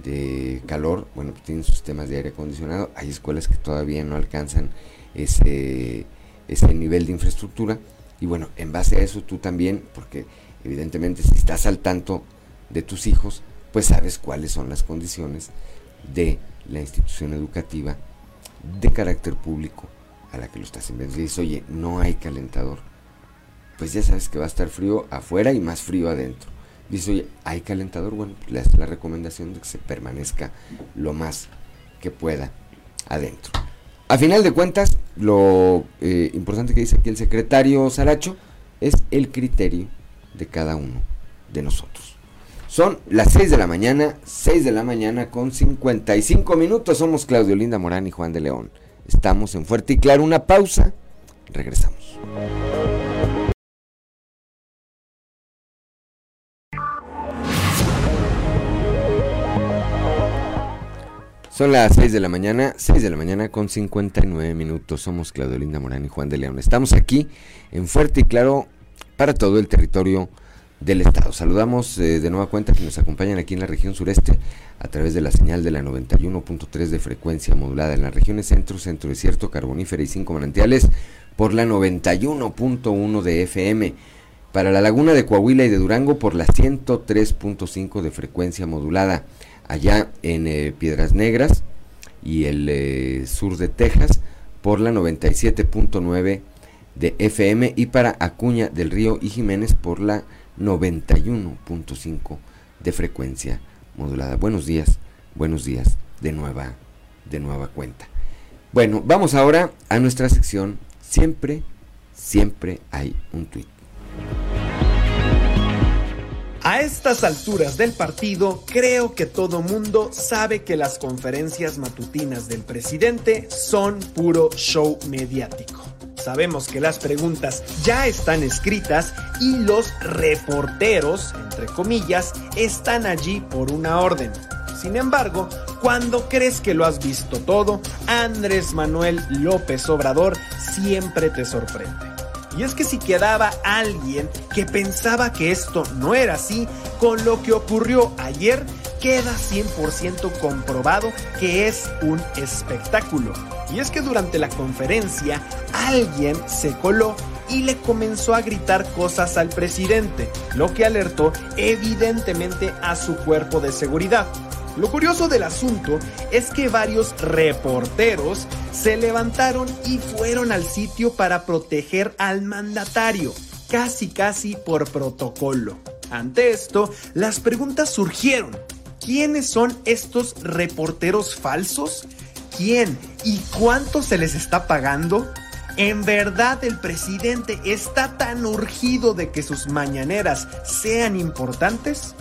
de calor, bueno, pues tienen sus sistemas de aire acondicionado. Hay escuelas que todavía no alcanzan ese, ese nivel de infraestructura. Y bueno, en base a eso tú también, porque evidentemente si estás al tanto de tus hijos, pues sabes cuáles son las condiciones de la institución educativa de carácter público a la que lo estás enviando. Si dices, oye, no hay calentador, pues ya sabes que va a estar frío afuera y más frío adentro. Dice, oye, ¿hay calentador? Bueno, le haces la recomendación de que se permanezca lo más que pueda adentro. A final de cuentas, lo eh, importante que dice aquí el secretario Saracho es el criterio de cada uno de nosotros. Son las 6 de la mañana, 6 de la mañana con 55 minutos. Somos Claudio Linda Morán y Juan de León. Estamos en Fuerte y Claro. Una pausa. Regresamos. Son las 6 de la mañana, 6 de la mañana con 59 minutos. Somos Claudio Linda Morán y Juan de León. Estamos aquí en Fuerte y Claro para todo el territorio del estado. Saludamos eh, de nueva cuenta que nos acompañan aquí en la región sureste a través de la señal de la 91.3 de frecuencia modulada en las regiones centro, centro desierto, carbonífera y cinco manantiales por la 91.1 de FM. Para la laguna de Coahuila y de Durango por la 103.5 de frecuencia modulada. Allá en eh, Piedras Negras y el eh, sur de Texas por la 97.9 de FM y para Acuña del Río y Jiménez por la 91.5 de frecuencia modulada. Buenos días, buenos días de nueva, de nueva cuenta. Bueno, vamos ahora a nuestra sección. Siempre, siempre hay un tuit. A estas alturas del partido, creo que todo mundo sabe que las conferencias matutinas del presidente son puro show mediático. Sabemos que las preguntas ya están escritas y los reporteros, entre comillas, están allí por una orden. Sin embargo, cuando crees que lo has visto todo, Andrés Manuel López Obrador siempre te sorprende. Y es que si quedaba alguien que pensaba que esto no era así, con lo que ocurrió ayer, queda 100% comprobado que es un espectáculo. Y es que durante la conferencia alguien se coló y le comenzó a gritar cosas al presidente, lo que alertó evidentemente a su cuerpo de seguridad. Lo curioso del asunto es que varios reporteros se levantaron y fueron al sitio para proteger al mandatario, casi casi por protocolo. Ante esto, las preguntas surgieron. ¿Quiénes son estos reporteros falsos? ¿Quién y cuánto se les está pagando? ¿En verdad el presidente está tan urgido de que sus mañaneras sean importantes?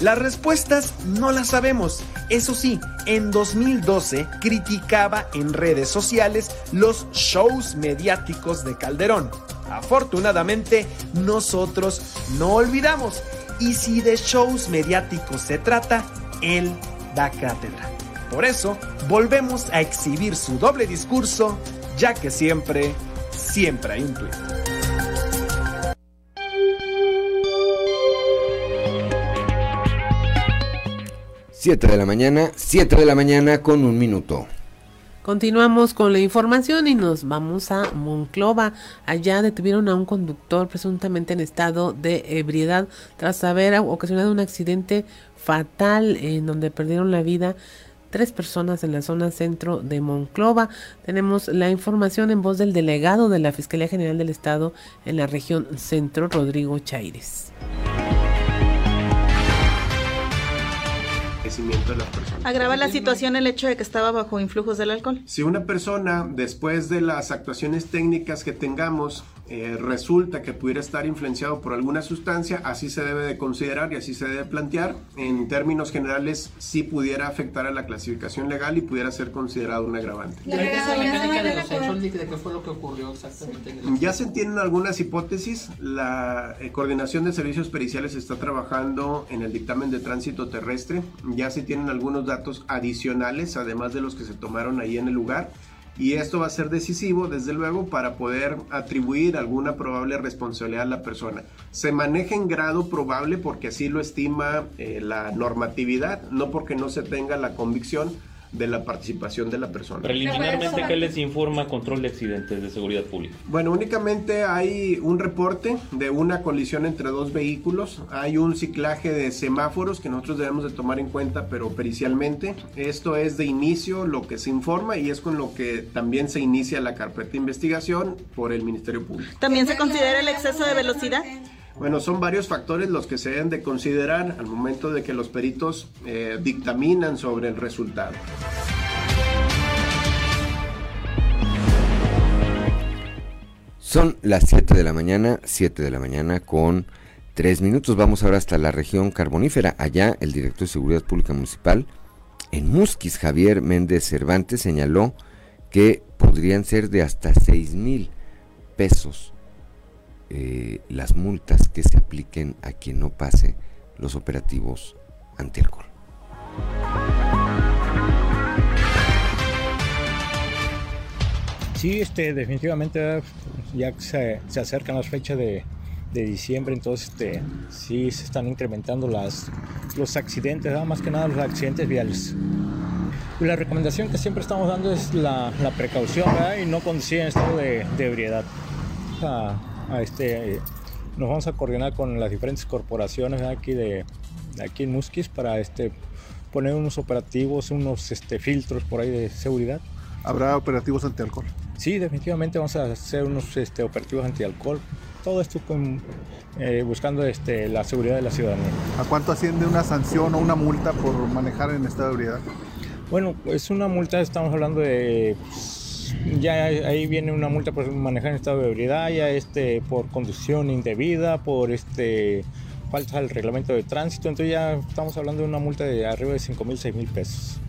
Las respuestas no las sabemos. Eso sí, en 2012 criticaba en redes sociales los shows mediáticos de Calderón. Afortunadamente, nosotros no olvidamos. Y si de shows mediáticos se trata, él da cátedra. Por eso, volvemos a exhibir su doble discurso, ya que siempre, siempre hay un tweet. 7 de la mañana, 7 de la mañana con un minuto. Continuamos con la información y nos vamos a Monclova. Allá detuvieron a un conductor presuntamente en estado de ebriedad tras haber ocasionado un accidente fatal en donde perdieron la vida tres personas en la zona centro de Monclova. Tenemos la información en voz del delegado de la Fiscalía General del Estado en la región centro, Rodrigo Chaires. De las personas. ¿Agrava la situación el hecho de que estaba bajo influjos del alcohol? Si una persona, después de las actuaciones técnicas que tengamos, eh, resulta que pudiera estar influenciado por alguna sustancia, así se debe de considerar y así se debe plantear. En términos generales, sí pudiera afectar a la clasificación legal y pudiera ser considerado un agravante. Ya se tienen algunas hipótesis. La eh, Coordinación de Servicios Periciales está trabajando en el dictamen de tránsito terrestre. Ya se tienen algunos datos adicionales, además de los que se tomaron ahí en el lugar y esto va a ser decisivo, desde luego, para poder atribuir alguna probable responsabilidad a la persona. Se maneja en grado probable porque así lo estima eh, la normatividad, no porque no se tenga la convicción de la participación de la persona. Preliminarmente, ¿qué les informa control de accidentes de seguridad pública? Bueno, únicamente hay un reporte de una colisión entre dos vehículos, hay un ciclaje de semáforos que nosotros debemos de tomar en cuenta, pero pericialmente. Esto es de inicio lo que se informa y es con lo que también se inicia la carpeta de investigación por el Ministerio Público. ¿También se considera el exceso de velocidad? Bueno, son varios factores los que se deben de considerar al momento de que los peritos eh, dictaminan sobre el resultado. Son las 7 de la mañana, 7 de la mañana con 3 minutos. Vamos ahora hasta la región carbonífera. Allá el director de Seguridad Pública Municipal en Musquis, Javier Méndez Cervantes, señaló que podrían ser de hasta 6 mil pesos eh, las multas que se apliquen a quien no pase los operativos anti-alcohol. Sí, este, definitivamente ya se, se acercan las fechas de, de diciembre, entonces este, sí se están incrementando las, los accidentes, más que nada los accidentes viales. La recomendación que siempre estamos dando es la, la precaución y no conducir en estado de, de ebriedad este, nos vamos a coordinar con las diferentes corporaciones aquí de, aquí en Musquis para este, poner unos operativos, unos este, filtros por ahí de seguridad. ¿Habrá operativos anti-alcohol? Sí, definitivamente vamos a hacer unos este, operativos anti-alcohol. Todo esto con, eh, buscando este, la seguridad de la ciudadanía. ¿A cuánto asciende una sanción o una multa por manejar en estado de ebriedad? Bueno, es una multa, estamos hablando de ya ahí viene una multa por manejar en estado de ebriedad, ya este por conducción indebida, por este falta al reglamento de tránsito, entonces ya estamos hablando de una multa de arriba de 5 mil, 6 mil pesos.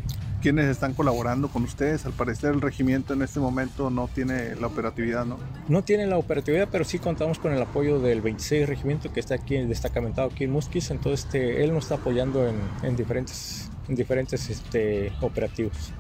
¿Quiénes están colaborando con ustedes? Al parecer el regimiento en este momento no tiene la operatividad, ¿no? No tiene la operatividad, pero sí contamos con el apoyo del 26 regimiento que está aquí destacamentado aquí en Musquis, entonces este, él nos está apoyando en, en diferentes, en diferentes este, operativos.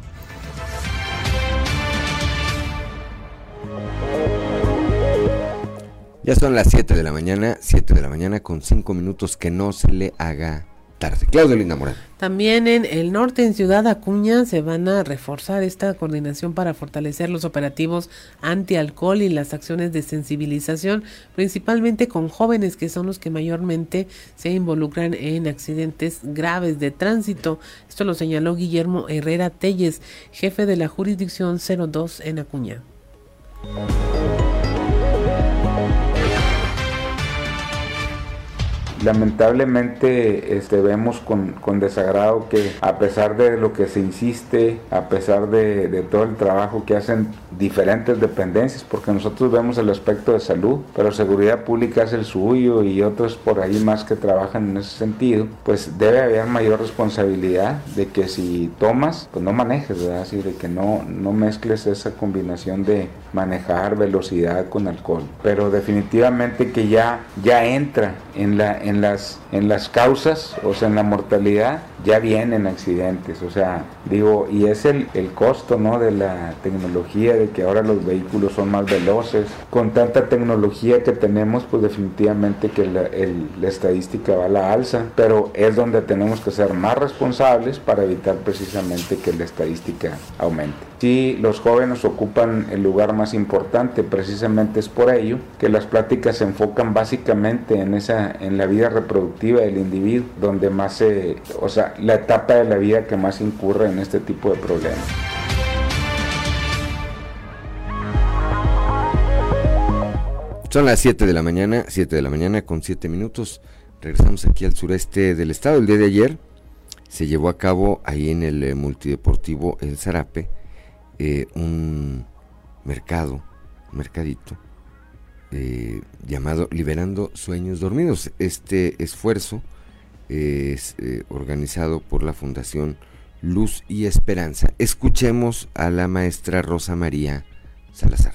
Ya son las 7 de la mañana, 7 de la mañana con 5 minutos que no se le haga tarde. Claudio Linda Morán. También en el norte, en Ciudad Acuña, se van a reforzar esta coordinación para fortalecer los operativos anti-alcohol y las acciones de sensibilización, principalmente con jóvenes que son los que mayormente se involucran en accidentes graves de tránsito. Esto lo señaló Guillermo Herrera Telles, jefe de la jurisdicción 02 en Acuña. Lamentablemente este, vemos con, con, desagrado que a pesar de lo que se insiste, a pesar de, todo el trabajo que hacen diferentes dependencias, porque nosotros vemos el aspecto de salud, pero seguridad pública es el suyo y otros por ahí más que trabajan en ese sentido, pues debe haber mayor responsabilidad de que si tomas, pues no manejes, ¿verdad? Así de que no, no mezcles esa combinación de manejar velocidad con alcohol, pero definitivamente que ya, ya entra en, la, en, las, en las causas, o sea, en la mortalidad, ya vienen accidentes, o sea, digo, y es el, el costo, ¿no? De la tecnología, de que ahora los vehículos son más veloces, con tanta tecnología que tenemos, pues definitivamente que la, la estadística va a la alza, pero es donde tenemos que ser más responsables para evitar precisamente que la estadística aumente. Si los jóvenes ocupan el lugar más importante, precisamente es por ello que las pláticas se enfocan básicamente en esa, en la vida reproductiva del individuo, donde más se, o sea, la etapa de la vida que más incurre en este tipo de problemas. Son las 7 de la mañana, 7 de la mañana con 7 minutos. Regresamos aquí al sureste del estado. El día de ayer se llevó a cabo ahí en el eh, multideportivo El Zarape eh, un mercado, mercadito, eh, llamado Liberando Sueños Dormidos. Este esfuerzo es eh, organizado por la Fundación Luz y Esperanza. Escuchemos a la maestra Rosa María Salazar.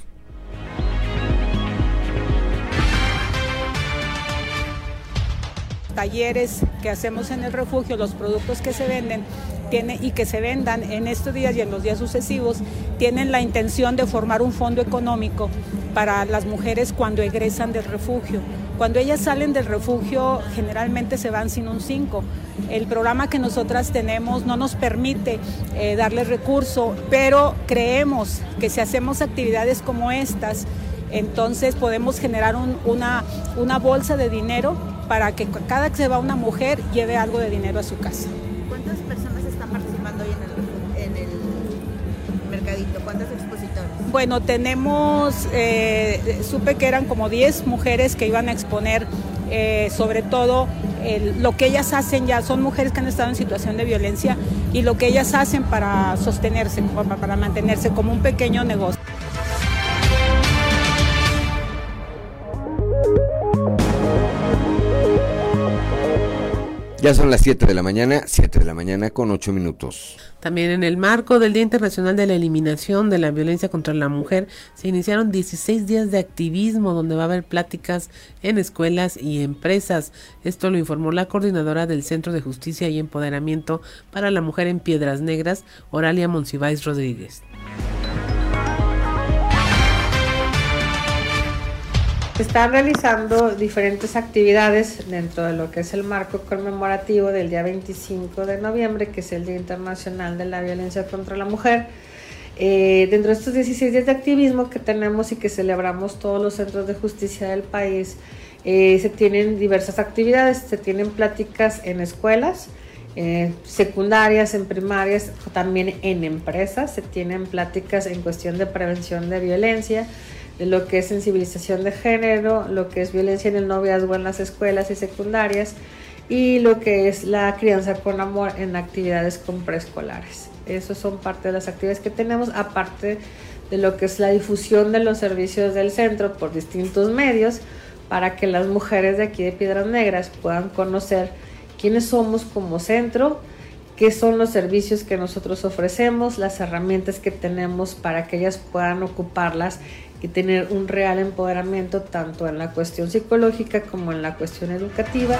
talleres que hacemos en el refugio, los productos que se venden y que se vendan en estos días y en los días sucesivos, tienen la intención de formar un fondo económico para las mujeres cuando egresan del refugio. Cuando ellas salen del refugio generalmente se van sin un 5. El programa que nosotras tenemos no nos permite eh, darle recurso, pero creemos que si hacemos actividades como estas, entonces podemos generar una, bolsa de dinero para que cada que se va una mujer lleve algo de dinero a su casa. ¿Cuántas personas están participando hoy en el, mercadito? ¿Cuántas expositores? Bueno, tenemos, eh, supe que eran como 10 mujeres que iban a exponer eh, sobre todo lo que ellas hacen ya, son mujeres que han estado en situación de violencia y lo que ellas hacen para sostenerse, para mantenerse como un pequeño negocio. Ya son las 7 de la mañana, 7 de la mañana con 8 minutos. También en el marco del Día Internacional de la Eliminación de la Violencia contra la Mujer, se iniciaron 16 días de activismo donde va a haber pláticas en escuelas y empresas. Esto lo informó la coordinadora del Centro de Justicia y Empoderamiento para la Mujer en Piedras Negras, Oralia Monsiváis Rodríguez. Se están realizando diferentes actividades dentro de lo que es el marco conmemorativo del día 25 de noviembre, que es el Día Internacional de la Violencia contra la Mujer. Eh, dentro de estos 16 días de activismo que tenemos y que celebramos todos los centros de justicia del país, eh, se tienen diversas actividades, se tienen pláticas en escuelas, eh, secundarias, en primarias, también en empresas, se tienen pláticas en cuestión de prevención de violencia, de lo que es sensibilización de género, lo que es violencia en el noviazgo en las escuelas y secundarias y lo que es la crianza con amor en actividades con preescolares. Esas son parte de las actividades que tenemos, aparte de lo que es la difusión de los servicios del centro por distintos medios para que las mujeres de aquí de Piedras Negras puedan conocer quiénes somos como centro, qué son los servicios que nosotros ofrecemos, las herramientas que tenemos para que ellas puedan ocuparlas y tener un real empoderamiento tanto en la cuestión psicológica como en la cuestión educativa.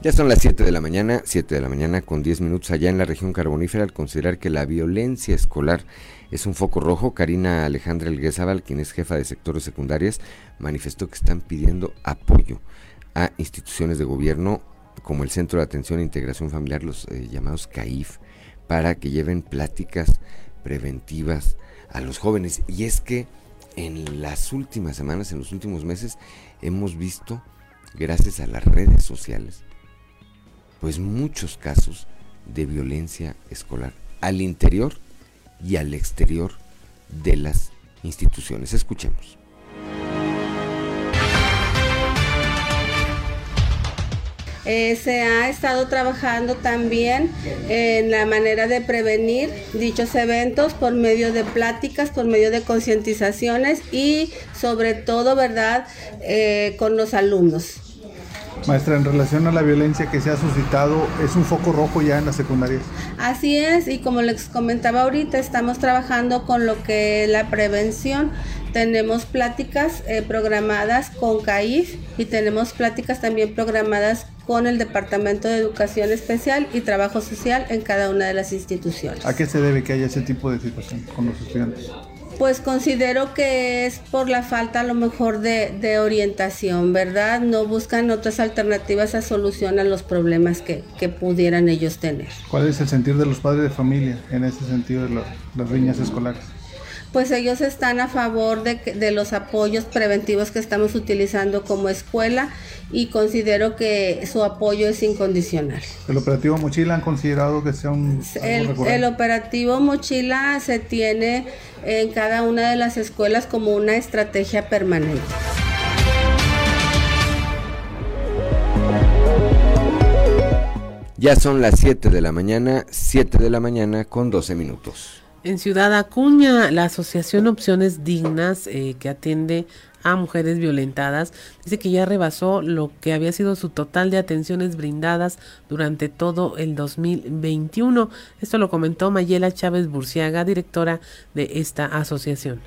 Ya son las 7 de la mañana, 7 de la mañana con 10 minutos allá en la región carbonífera al considerar que la violencia escolar es un foco rojo. Karina Alejandra Elguezabal, quien es jefa de sectores secundarias, manifestó que están pidiendo apoyo a instituciones de gobierno como el Centro de Atención e Integración Familiar, los eh, llamados CAIF, para que lleven pláticas preventivas a los jóvenes. Y es que en las últimas semanas, en los últimos meses, hemos visto, gracias a las redes sociales, pues muchos casos de violencia escolar al interior y al exterior de las instituciones. Escuchemos. Eh, se ha estado trabajando también en la manera de prevenir dichos eventos por medio de pláticas, por medio de concientizaciones y sobre todo, ¿verdad?, eh, con los alumnos. Maestra, en relación a la violencia que se ha suscitado, ¿es un foco rojo ya en las secundarias? Así es, y como les comentaba ahorita, estamos trabajando con lo que la prevención. Tenemos pláticas eh, programadas con CAIF y tenemos pláticas también programadas con el Departamento de Educación Especial y Trabajo Social en cada una de las instituciones. ¿A qué se debe que haya ese tipo de situación con los estudiantes? Pues considero que es por la falta a lo mejor de, de, orientación, ¿verdad? No buscan otras alternativas a solución a los problemas que, que, pudieran ellos tener. ¿Cuál es el sentir de los padres de familia en ese sentido de las riñas escolares? Pues ellos están a favor de, de los apoyos preventivos que estamos utilizando como escuela y considero que su apoyo es incondicional. ¿El operativo Mochila han considerado que sea un... El, el operativo Mochila se tiene en cada una de las escuelas como una estrategia permanente. Ya son las 7 de la mañana, 7 de la mañana con 12 minutos. En Ciudad Acuña, la Asociación Opciones Dignas, eh, que atiende a mujeres violentadas, dice que ya rebasó lo que había sido su total de atenciones brindadas durante todo el 2021. Esto lo comentó Mayela Chávez Burciaga, directora de esta asociación.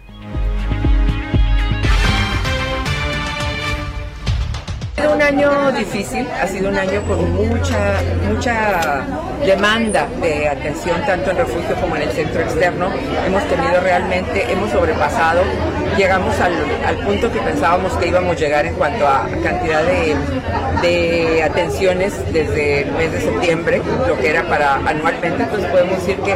Año difícil, ha sido un año con mucha, mucha demanda de atención tanto en refugio como en el centro externo. Hemos tenido realmente, hemos sobrepasado, llegamos al, al punto que pensábamos que íbamos a llegar en cuanto a cantidad de, de, atenciones desde el mes de septiembre, lo que era para anualmente, entonces podemos decir que,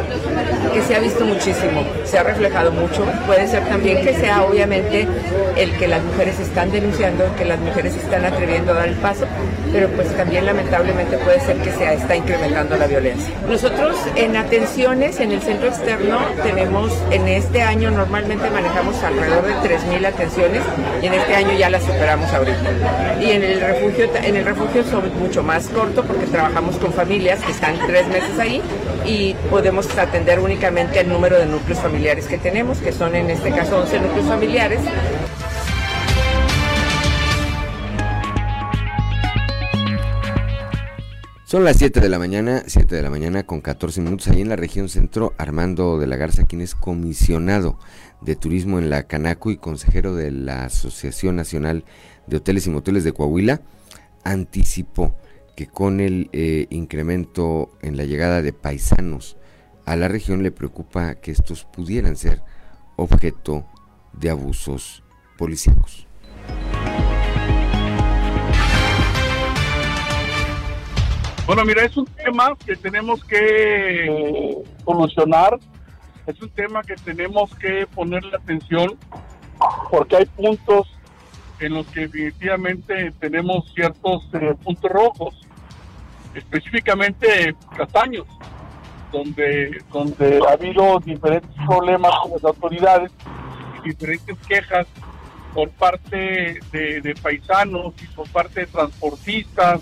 que se ha visto muchísimo, se ha reflejado mucho. Puede ser también que sea obviamente el que las mujeres están denunciando, que las mujeres están atreviendo a dar el paso, pero pues también lamentablemente puede ser que se está incrementando la violencia. Nosotros en atenciones en el centro externo tenemos, en este año normalmente manejamos alrededor de 3.000 atenciones y en este año ya las superamos ahorita. Y en el refugio, en el refugio son mucho más corto porque trabajamos con familias que están tres meses ahí y podemos atender únicamente el número de núcleos familiares que tenemos, que son en este caso 11 núcleos familiares. Son las 7 de la mañana, 7 de la mañana con 14 minutos ahí en la región centro. Armando de la Garza, quien es comisionado de turismo en la Canaco y consejero de la Asociación Nacional de Hoteles y Moteles de Coahuila, anticipó que con el eh, incremento en la llegada de paisanos a la región le preocupa que estos pudieran ser objeto de abusos policíacos. Bueno, mira, es un tema que tenemos que solucionar, es un tema que tenemos que ponerle atención porque hay puntos en los que definitivamente tenemos ciertos eh, puntos rojos, específicamente Castaños, donde, donde ha habido diferentes problemas con las autoridades, diferentes quejas por parte de, de paisanos y por parte de transportistas,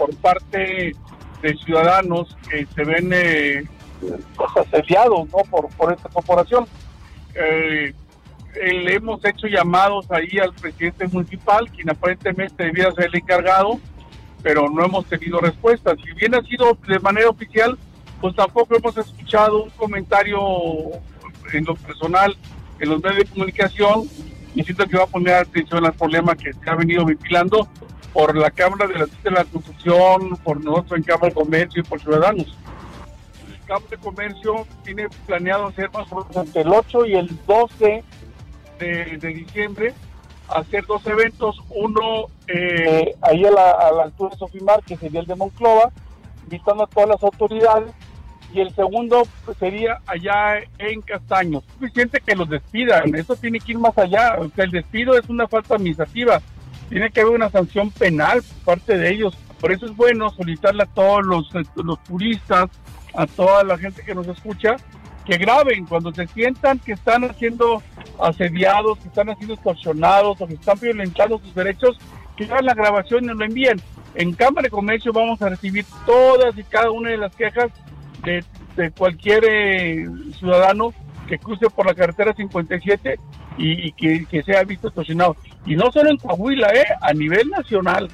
por parte de ciudadanos que se ven eh, asediados ¿no? por, por esta corporación. Eh, le hemos hecho llamados ahí al presidente municipal, quien aparentemente debía ser el encargado, pero no hemos tenido respuesta. Si bien ha sido de manera oficial, pues tampoco hemos escuchado un comentario en lo personal en los medios de comunicación y siento que va a poner atención al problema que se ha venido ventilando por la Cámara de la, de la Construcción, por nosotros en Cámara de Comercio y por Ciudadanos. El Cámara de Comercio tiene planeado hacer más o menos entre el 8 y el 12 de, diciembre, hacer dos eventos, uno eh, ahí a la, a altura de Sofimar, que sería el de Monclova, invitando a todas las autoridades, y el segundo pues, sería allá en Castaños. Es suficiente que los despidan, eso tiene que ir más allá, o el despido es una falta administrativa, tiene que haber una sanción penal por parte de ellos. Por eso es bueno solicitarle a todos los, los turistas, a toda la gente que nos escucha, que graben cuando se sientan que están siendo asediados, que están siendo extorsionados o que están violentando sus derechos, que hagan la grabación y nos lo envíen. En Cámara de Comercio vamos a recibir todas y cada una de las quejas de, de cualquier eh, ciudadano que cruce por la carretera 57 y, y que, sea visto extorsionado. Y no solo en Coahuila, ¿eh? a nivel nacional.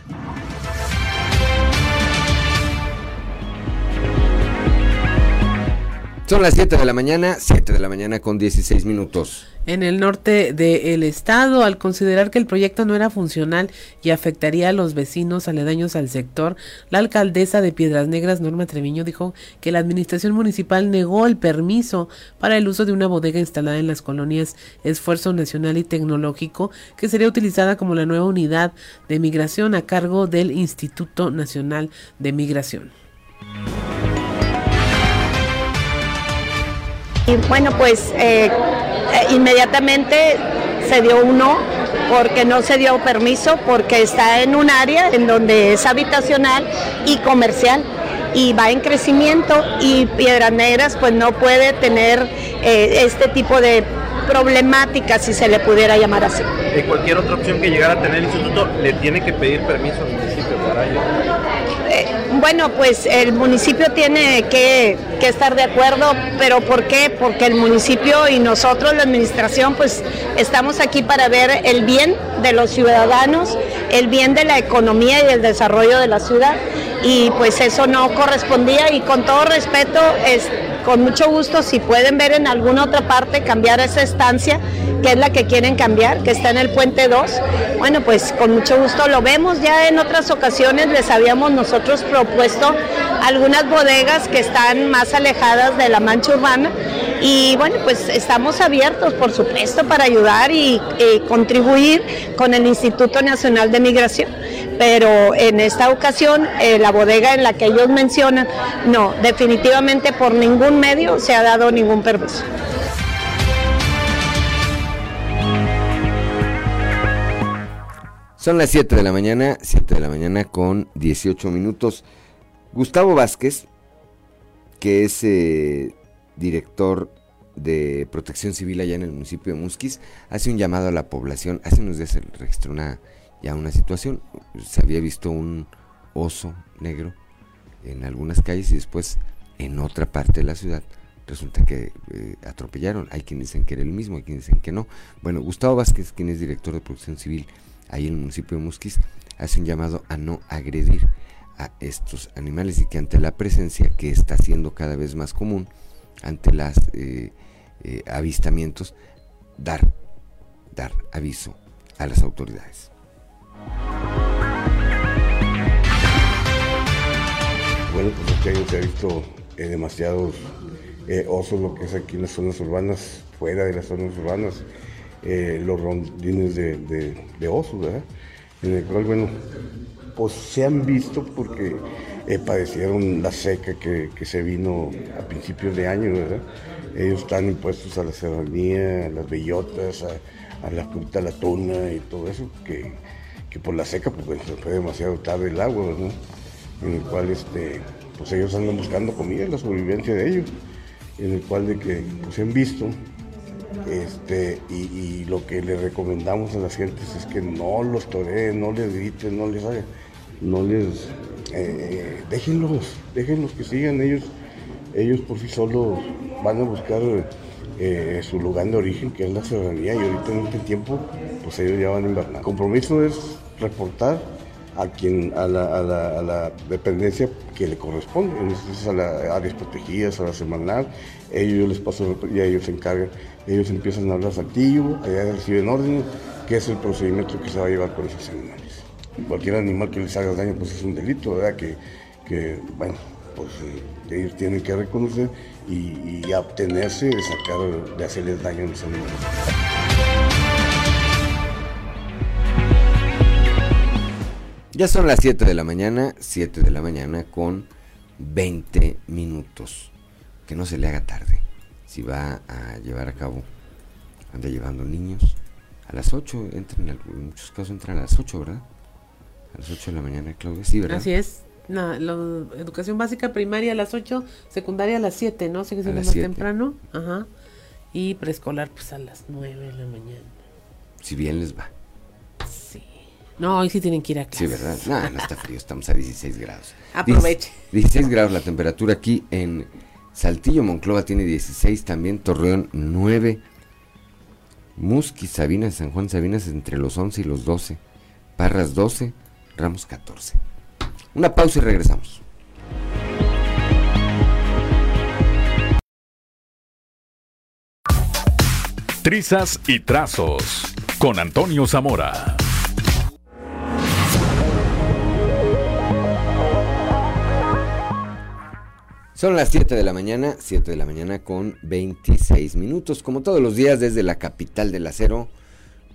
Son las 7 de la mañana, 7 de la mañana con 16 minutos. En el norte del estado, al considerar que el proyecto no era funcional y afectaría a los vecinos aledaños al sector, la alcaldesa de Piedras Negras, Norma Treviño, dijo que la administración municipal negó el permiso para el uso de una bodega instalada en las colonias Esfuerzo Nacional y Tecnológico, que sería utilizada como la nueva unidad de migración a cargo del Instituto Nacional de Migración. Y bueno, pues eh, eh, inmediatamente se dio uno porque no se dio permiso, porque está en un área en donde es habitacional y comercial y va en crecimiento y Piedras Negras pues no puede tener eh, este tipo de problemática si se le pudiera llamar así. ¿Y cualquier otra opción que llegara a tener el instituto le tiene que pedir permiso al municipio para ello? Bueno, pues el municipio tiene que, que, estar de acuerdo, pero ¿por qué? Porque el municipio y nosotros, la administración, pues estamos aquí para ver el bien de los ciudadanos, el bien de la economía y el desarrollo de la ciudad, y pues eso no correspondía y con todo respeto, es, con mucho gusto, si pueden ver en alguna otra parte cambiar esa estancia, que es la que quieren cambiar, que está en el puente 2, bueno, pues con mucho gusto lo vemos. Ya en otras ocasiones les habíamos nosotros propuesto algunas bodegas que están más alejadas de la mancha urbana y bueno, pues estamos abiertos, por supuesto, para ayudar y, y contribuir con el Instituto Nacional de Migración pero en esta ocasión eh, la bodega en la que ellos mencionan, no, definitivamente por ningún medio se ha dado ningún permiso. Son las 7 de la mañana, 7 de la mañana con 18 minutos. Gustavo Vázquez, que es eh, director de protección civil allá en el municipio de Musquis, hace un llamado a la población. Hace unos días se registró una ya una situación. Se había visto un oso negro en algunas calles y después en otra parte de la ciudad resulta que eh, atropellaron. Hay quienes dicen que era el mismo, hay quienes dicen que no. Bueno, Gustavo Vázquez, quien es director de protección civil ahí en el municipio de Musquis, hace un llamado a no agredir a estos animales y que ante la presencia que está siendo cada vez más común, ante los eh, eh, avistamientos, dar, dar aviso a las autoridades. Bueno, pues este año se ha visto eh, demasiados osos, lo que es aquí en las zonas urbanas, fuera de las zonas urbanas, los rondines de, de, osos, ¿verdad? En el cual, bueno, pues se han visto porque padecieron la seca que, se vino a principios de año, ¿verdad? Ellos están impuestos a la serranía, a las bellotas, a, la fruta, a la tuna y todo eso, que por la seca pues se fue demasiado tarde el agua, En el cual este, pues ellos andan buscando comida, la sobrevivencia de ellos, en el cual de que pues, se han visto este, y, lo que le recomendamos a las gentes es que no los toreen, no les griten, no les hagan, no les eh, déjenlos, déjenlos que sigan ellos, ellos por sí solos van a buscar eh, su lugar de origen que es la serranía y ahorita en este tiempo pues ellos ya van a invernar. El compromiso es reportar a quien a la, dependencia que le corresponde, entonces a las áreas protegidas, a la semanal, ellos yo les paso y ellos se encargan, ellos empiezan a hablar activo, allá reciben órdenes, que es el procedimiento que se va a llevar con esos animales. Cualquier animal que les haga daño pues es un delito, ¿verdad? Que, bueno, pues eh, ellos tienen que reconocer y, y abstenerse de sacar, de hacerles daño a los animales. Ya son las 7 de la mañana, 7 de la mañana con 20 minutos. Que no se le haga tarde. Si va a llevar a cabo, anda llevando niños. A las 8, entran, en muchos casos entran a las 8, ¿verdad? A las 8 de la mañana, Claudia. Sí, ¿verdad? Así es. No, educación básica primaria a las 8, secundaria a las 7, ¿no? Sigue siendo más temprano. Ajá. Y preescolar, pues a las 9 de la mañana. Si bien les va. No, hoy sí tienen que ir a clase. Sí, ¿verdad? No, no está frío, estamos a 16 grados. Aproveche. 16 grados la temperatura aquí en Saltillo, Monclova tiene 16 también, Torreón 9, Musquis, Sabinas, San Juan Sabinas entre los 11 y los 12, Parras 12, Ramos 14. Una pausa y regresamos. Trizas y Trazos con Antonio Zamora. Son las 7 de la mañana, 7 de la mañana con 26 minutos. Como todos los días desde la capital del acero,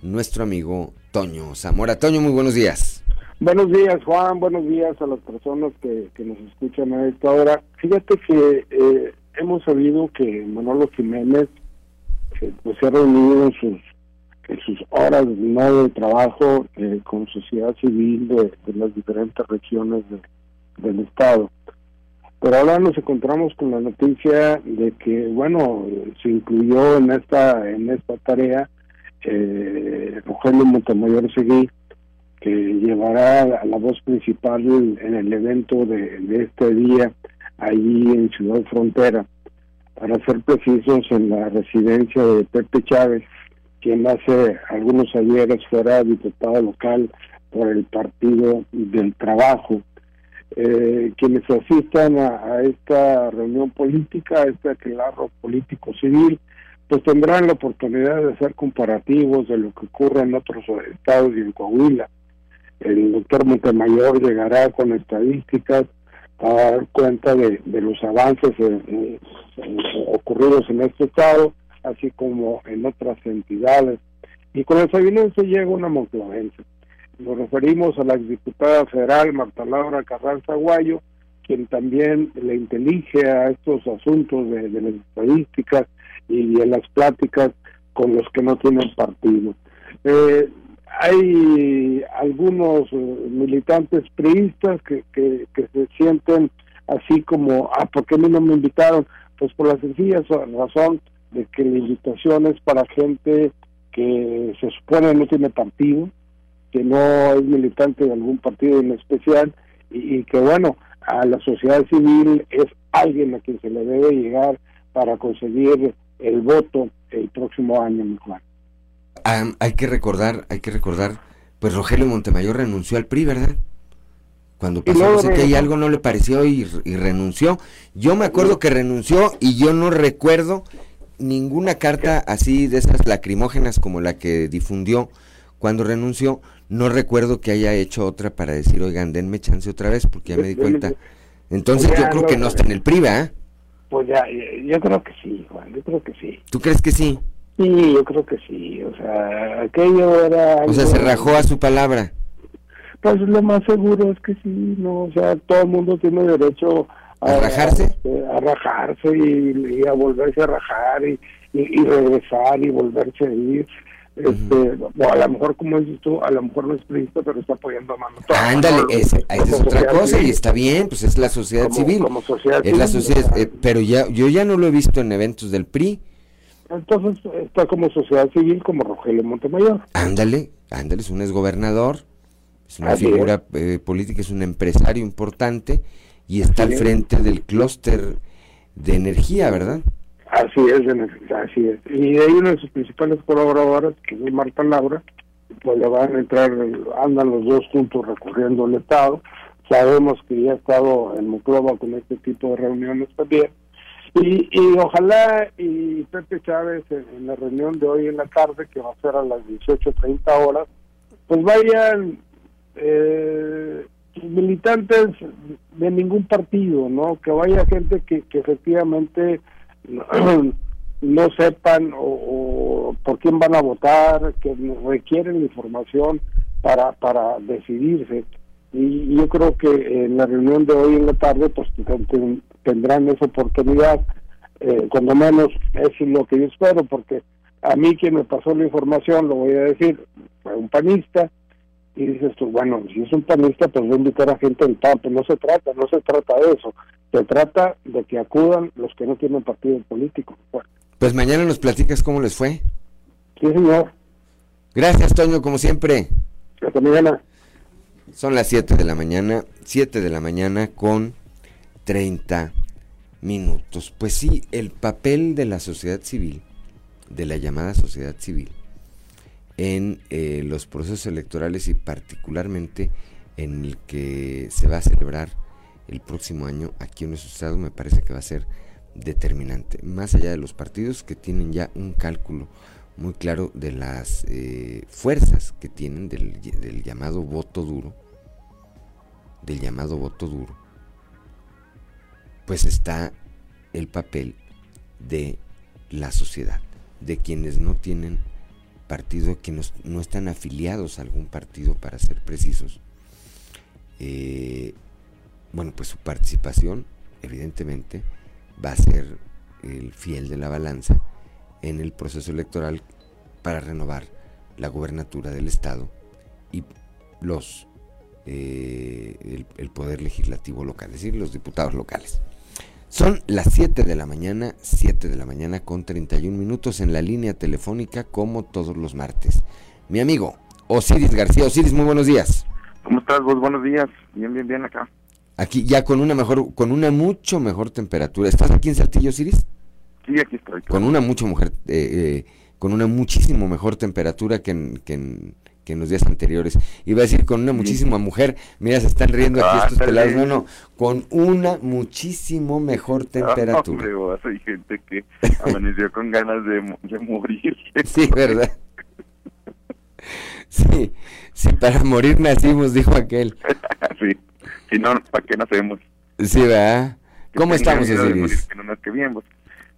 nuestro amigo Toño Zamora. Toño, muy buenos días. Buenos días, Juan. Buenos días a las personas que, nos escuchan a esta hora. Fíjate que eh, hemos sabido que Manolo Jiménez eh, pues, se ha reunido en sus, en sus horas de trabajo eh, con sociedad civil de, las diferentes regiones del Estado pero ahora nos encontramos con la noticia de que, bueno, se incluyó en esta en esta tarea eh, Rogelio Montemayor Seguí, que llevará la voz principal en el evento de, este día allí en Ciudad Frontera, para ser precisos en la residencia de Pepe Chávez, quien hace algunos ayeres fuera diputado local por el Partido del Trabajo eh, quienes asistan a, esta reunión política, a este aquelarro político civil, pues tendrán la oportunidad de hacer comparativos de lo que ocurre en otros estados y en Coahuila. El doctor Montemayor llegará con estadísticas a dar cuenta de, los avances ocurridos en este estado, así como en otras entidades. Y con el se llega una monclovense. Nos referimos a la exdiputada federal Marta Laura Carranza Guayo, quien también le intelige a estos asuntos de, las estadísticas y en las pláticas con los que no tienen partido. Eh, hay algunos eh, militantes priistas que, que, se sienten así como, ah, ¿por qué a mí no me invitaron? Pues por la sencilla razón de que la invitación es para gente que se supone no tiene partido, que no es militante de algún partido en especial y, que bueno, a la sociedad civil es alguien a quien se le debe llegar para conseguir el voto el próximo año, mi Juan. Hay que recordar, hay que recordar, pues Rogelio Montemayor renunció al PRI, ¿verdad? Cuando pasó, no que algo no le pareció y, y, renunció. Yo me acuerdo que renunció y yo no recuerdo ninguna carta así de esas lacrimógenas como la que difundió cuando renunció, no recuerdo que haya hecho otra para decir, oigan, denme chance otra vez, porque ya me di cuenta. Entonces pues yo creo que no está en el PRI, ¿eh? Pues ya, yo creo que sí, Juan, yo creo que sí. ¿Tú crees que sí? Sí, yo creo que sí, o sea, aquello era... O sea, se rajó a su palabra. Pues lo más seguro es que sí, no, o sea, todo el mundo tiene derecho a, rajarse. A, rajarse y, a volverse a rajar y, y regresar y volverse a ir este, o a lo mejor como dices tú, a lo mejor no es príncipe, pero está apoyando a mano. Ándale, esa es otra cosa y está bien, pues es la sociedad civil. Como sociedad es la sociedad, eh, pero ya yo ya no lo he visto en eventos del PRI. Entonces está como sociedad civil como Rogelio Montemayor. Ándale, ándale, es un exgobernador, es una figura eh, política, es un empresario importante y está al frente del clúster de energía, ¿verdad? Así es, así es. Y de ahí una de sus principales colaboradoras, que es Marta Laura, pues le van a entrar, andan los dos juntos recorriendo el Estado. Sabemos que ya ha estado en Monclova con este tipo de reuniones también. Y, y ojalá y Pepe Chávez en, la reunión de hoy en la tarde, que va a ser a las 18.30 horas, pues vayan eh, militantes de ningún partido, ¿no? Que vaya gente que, que efectivamente no, sepan o, por quién van a votar, que requieren información para, para decidirse. Y yo creo que en la reunión de hoy en la tarde pues tendrán esa oportunidad, eh, cuando menos eso es lo que yo espero, porque a mí quien me pasó la información, lo voy a decir, fue un panista, y dices tú, bueno, si es un panista, pues voy a invitar a gente del PAN, no se trata, no se trata de eso, se trata de que acudan los que no tienen partido político. Pues mañana nos platicas cómo les fue. Sí, señor. Gracias, Toño, como siempre. Hasta mañana. Son las 7 de la mañana, 7 de la mañana con 30 minutos. Pues sí, el papel de la sociedad civil, de la llamada sociedad civil, en eh, los procesos electorales y particularmente en el que se va a celebrar el próximo año aquí en nuestro estado me parece que va a ser determinante. Más allá de los partidos que tienen ya un cálculo muy claro de las eh, fuerzas que tienen del, llamado voto duro, del llamado voto duro, pues está el papel de la sociedad, de quienes no tienen partido, que no, están afiliados a algún partido para ser precisos. Eh, bueno, pues su participación, evidentemente, va a ser el fiel de la balanza en el proceso electoral para renovar la gubernatura del Estado y los eh, el, el, poder legislativo local, es decir, los diputados locales. Son las 7 de la mañana, 7 de la mañana con 31 minutos en la línea telefónica como todos los martes. Mi amigo Osiris García. Osiris, muy buenos días. ¿Cómo estás vos? Buenos días. Bien, bien, bien acá. Aquí ya con una mejor, con una mucho mejor temperatura. ¿Estás aquí en Saltillo, Osiris? Sí, aquí estoy. Con una mucho mujer, eh, eh, con una muchísimo mejor temperatura que en, que en, que en los días anteriores. Iba a decir con una muchísima mujer, mira, se están riendo aquí estos pelados. No, no, con una muchísimo mejor temperatura. No, hay gente que amaneció con ganas de, de morir. sí, ¿verdad? Sí, sí, para morir nacimos, dijo aquel. sí, si no, ¿para qué nacemos? Sí, ¿verdad? ¿Cómo estamos, Osiris? Que no bien, pues.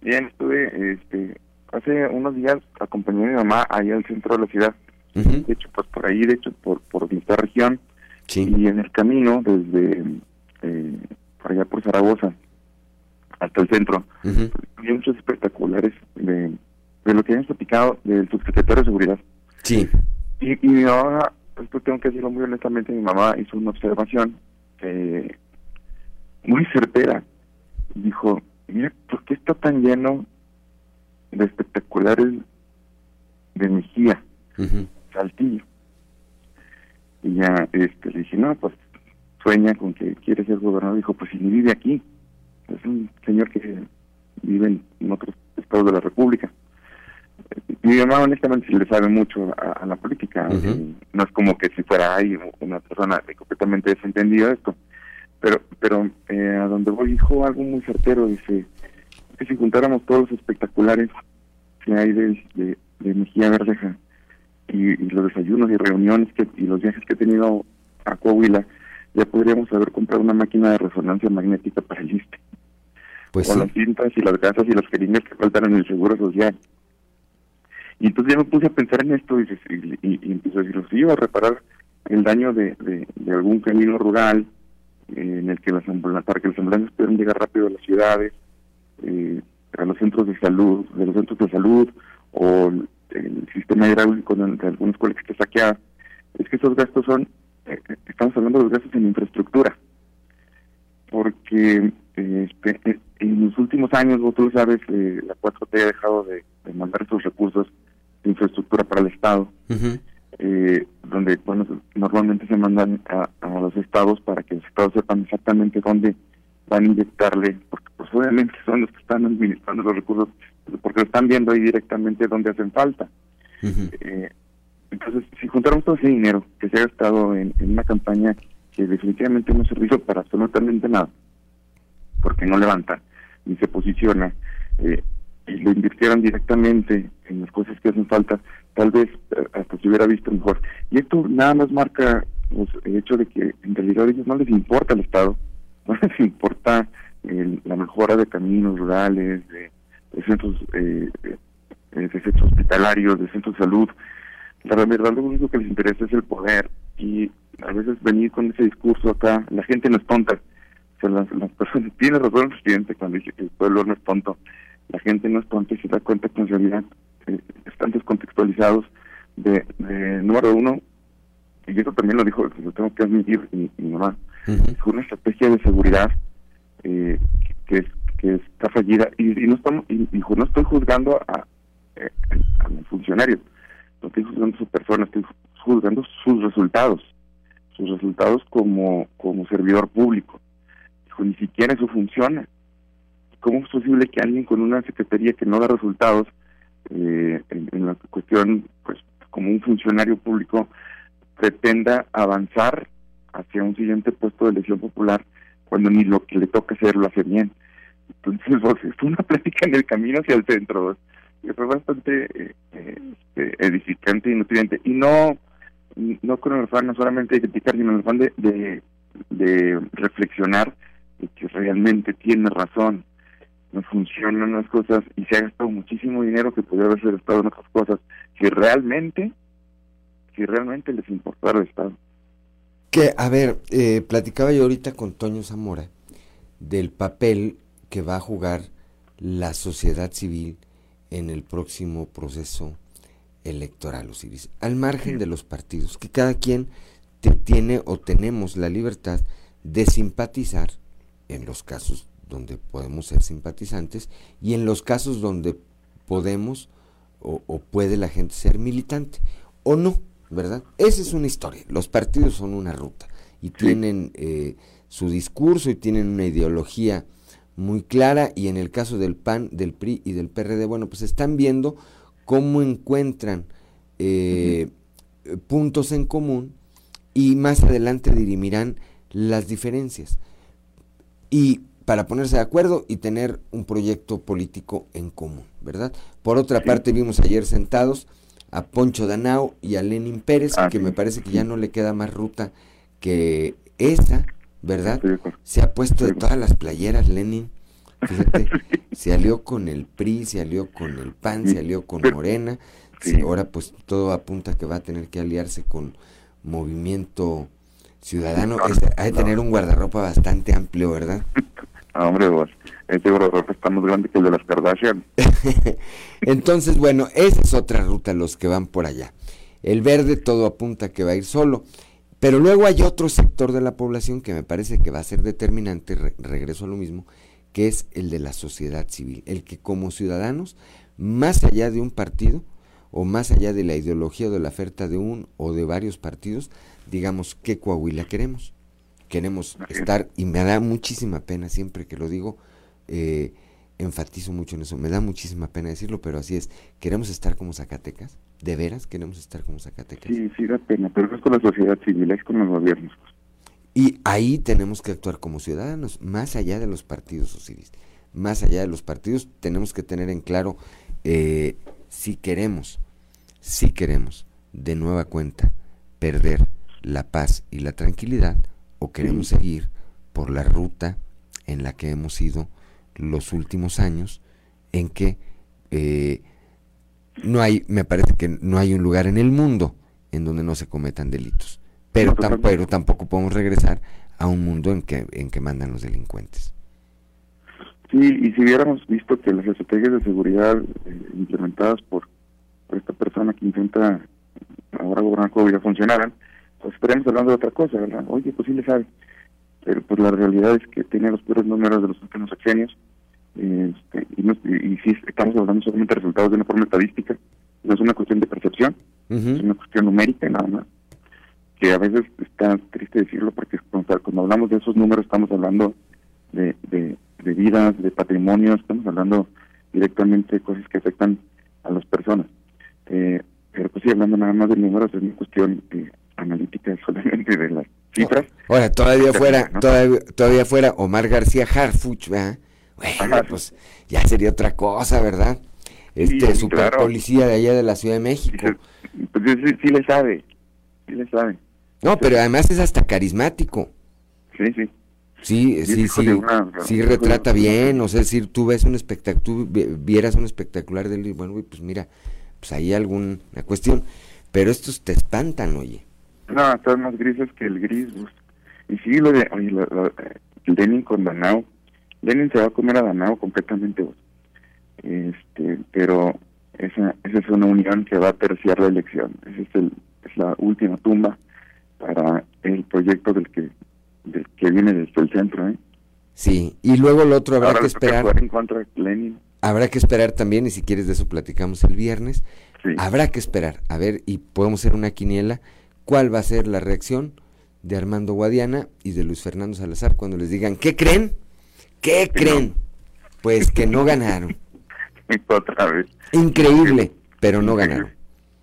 Bien, estuve, este, hace unos días acompañé a mi mamá allá al centro de la ciudad de hecho, pues por ahí, de hecho, por, por nuestra región. Y en el camino, desde eh, por allá por Zaragoza hasta el centro, había muchos espectaculares de, de lo que habíamos platicado del subsecretario de Seguridad. Sí. Y, mi mamá, esto tengo que decirlo muy honestamente, mi mamá hizo una observación eh, muy certera. Dijo, mira, ¿por qué está tan lleno de espectaculares de Mejía? Saltillo. Y ya este, le dije, no, pues sueña con que quiere ser gobernador. Dijo, pues si ni vive aquí. Es un señor que vive en, otros estados de la República. Mi mamá honestamente le sabe mucho a, la política. no es como que si fuera ahí una persona completamente desentendida de esto. Pero, pero eh, a donde voy dijo algo muy certero. Dice que si juntáramos todos los espectaculares que hay de, de, de Mejía Verdeja, y, los desayunos y reuniones que, y los viajes que he tenido a Coahuila, ya podríamos haber comprado una máquina de resonancia magnética para el ISTE. Pues Con las cintas y las gasas y las jeringas que faltan en el seguro social. Y entonces ya me puse a pensar en esto y, y, y empecé a decir, si iba a reparar el daño de, de, algún camino rural en el que las para que las ambulancias puedan llegar rápido a las ciudades, eh, a los centros de salud, de los centros de salud, o el sistema hidráulico de, alguna escuela que está saqueada, es que esos gastos son, eh, estamos hablando de los gastos en infraestructura, porque eh, eh, en los últimos años, vos tú sabes, la 4T ha dejado de, mandar esos recursos de infraestructura para el Estado, donde bueno normalmente se mandan a, los estados para que los estados sepan exactamente dónde van a inyectarle, porque pues obviamente son los que están administrando los recursos porque lo están viendo ahí directamente donde hacen falta. Eh, entonces, si juntamos todo ese dinero que se ha gastado en, una campaña que definitivamente no sirve para absolutamente nada, porque no levanta ni se posiciona, eh, y lo invirtieran directamente en las cosas que hacen falta, tal vez eh, hasta se hubiera visto mejor. Y esto nada más marca pues, el hecho de que en realidad a ellos no les importa el Estado, no les importa la mejora de caminos rurales, de centros, eh, de centros hospitalarios, de centros de salud. La verdad, lo único que les interesa es el poder y a veces venir con ese discurso acá, la gente no es tonta. O sea, las, personas, tiene razón el presidente cuando dice que el pueblo no es tonto. La gente no es tonta y se da cuenta que en realidad eh, están descontextualizados de, número uno, y eso también lo dijo, lo tengo que admitir mi, mamá, fue una estrategia de seguridad eh, que, es que está fallida y, no estamos y, no estoy juzgando a, eh, a, los funcionarios no estoy juzgando a su persona estoy juzgando sus resultados sus resultados como como servidor público. Ni siquiera eso funciona cómo es posible que alguien con una secretaría que no da resultados eh, en, la cuestión pues como un funcionario público pretenda avanzar hacia un siguiente puesto de elección popular cuando ni lo que le toca hacer lo hace bien. Entonces, vos, es una plática en el camino hacia el centro. fue bastante eh, este, edificante y nutriente. Y no, no con el afán no solamente de criticar, sino el afán de, de, de reflexionar de que realmente tiene razón, no funcionan las cosas y se ha gastado muchísimo dinero que podría haberse gastado en otras cosas, si realmente, si realmente les importara el Estado. Que, a ver, eh, platicaba yo ahorita con Toño Zamora del papel que va a jugar la sociedad civil en el próximo proceso electoral, Osiris, al margen de los partidos, que cada quien tiene o tenemos la libertad de simpatizar en los casos donde podemos ser simpatizantes y en los casos donde podemos o, puede la gente ser militante o no, ¿verdad? Esa es una historia. Los partidos son una ruta y tienen eh, su discurso y tienen una ideología muy clara y en el caso del PAN, del PRI y del PRD, bueno, pues están viendo cómo encuentran eh, puntos en común y más adelante dirimirán las diferencias. Y para ponerse de acuerdo y tener un proyecto político en común, ¿verdad? Por otra parte, vimos ayer sentados a Poncho Danao y a Lenin Pérez, que me parece que ya no le queda más ruta que esa, ¿verdad? Se ha puesto de todas las playeras Lenin. Fíjate, se alió con el PRI, se alió con el PAN, se alió con Morena. ahora pues todo apunta que va a tener que aliarse con Movimiento Ciudadano. hay que tener un guardarropa bastante amplio, ¿verdad? Ah, hombre, vos, este guardarropa está más grande que el de las Kardashian. Entonces, bueno, esa es otra ruta, los que van por allá. El verde todo apunta que va a ir solo. Pero luego hay otro sector de la población que me parece que va a ser determinante, regreso a lo mismo, que es el de la sociedad civil, el que como ciudadanos, más allá de un partido o más allá de la ideología o de la oferta de un o de varios partidos, digamos qué Coahuila queremos. Queremos estar, y me da muchísima pena siempre que lo digo, eh, enfatizo mucho en eso, me da muchísima pena decirlo, pero así es, queremos estar como Zacatecas, ¿De veras queremos estar como Zacatecas? Sí, sí da pena, pero es con la sociedad civil, es con los gobiernos. Y ahí tenemos que actuar como ciudadanos, más allá de los partidos, Osiris. Más allá de los partidos, tenemos que tener en claro eh, si queremos, si queremos, de nueva cuenta, perder la paz y la tranquilidad, o queremos seguir por la ruta en la que hemos ido los últimos años, en que eh, no hay, me parece que no hay un lugar en el mundo en donde no se cometan delitos. Pero, tampoco podemos regresar a un mundo en que, en que mandan los delincuentes. Sí, y si hubiéramos visto que las estrategias de seguridad eh, implementadas por, esta persona que intenta ahora gobernar ya funcionaran, pues estaríamos hablando de otra cosa, ¿verdad? Oye, pues sí le sabe. Pero pues la realidad es que tiene los peores números de los últimos sexenios este, y, si estamos hablando solamente de resultados de una forma estadística, no es una cuestión de percepción, es una cuestión numérica nada más, que a veces está triste decirlo porque cuando, hablamos de esos números estamos hablando de, de, vidas, de patrimonio, estamos hablando directamente de cosas que afectan a las personas. Eh, pero pues sí, hablando nada más de números, es una cuestión eh, analítica solamente de las cifras. Ahora, todavía fuera, todavía, todavía fuera Omar García Harfuch, ¿verdad? Bueno, pues ya sería otra cosa, ¿verdad? Este super policía de allá de la Ciudad de México. Pues sí, le sabe, sí le sabe. No, pero además es hasta carismático. Sí, sí. Sí, sí, sí, sí, retrata bien, o sea, si tú ves un espectáculo, vieras un espectacular de él, y bueno, pues mira, pues hay alguna cuestión, pero estos te espantan, oye. No, están más grises que el gris, y sí, lo de, oye, el Lenin con Danao, Lenin se va a comer a Danao completamente, este, pero esa, esa es una unión que va a terciar la elección. Esa es, el, es la última tumba para el proyecto del que, del que viene desde el centro. ¿eh? Sí, y luego el otro habrá que esperar. En contra de Lenin. Habrá que esperar también, y si quieres de eso platicamos el viernes. Habrá que esperar, a ver, y podemos hacer una quiniela, cuál va a ser la reacción de Armando Guadiana y de Luis Fernando Salazar cuando les digan, ¿qué creen? ¿Qué creen? Pues que no ganaron. Otra vez. Increíble, pero no ganaron.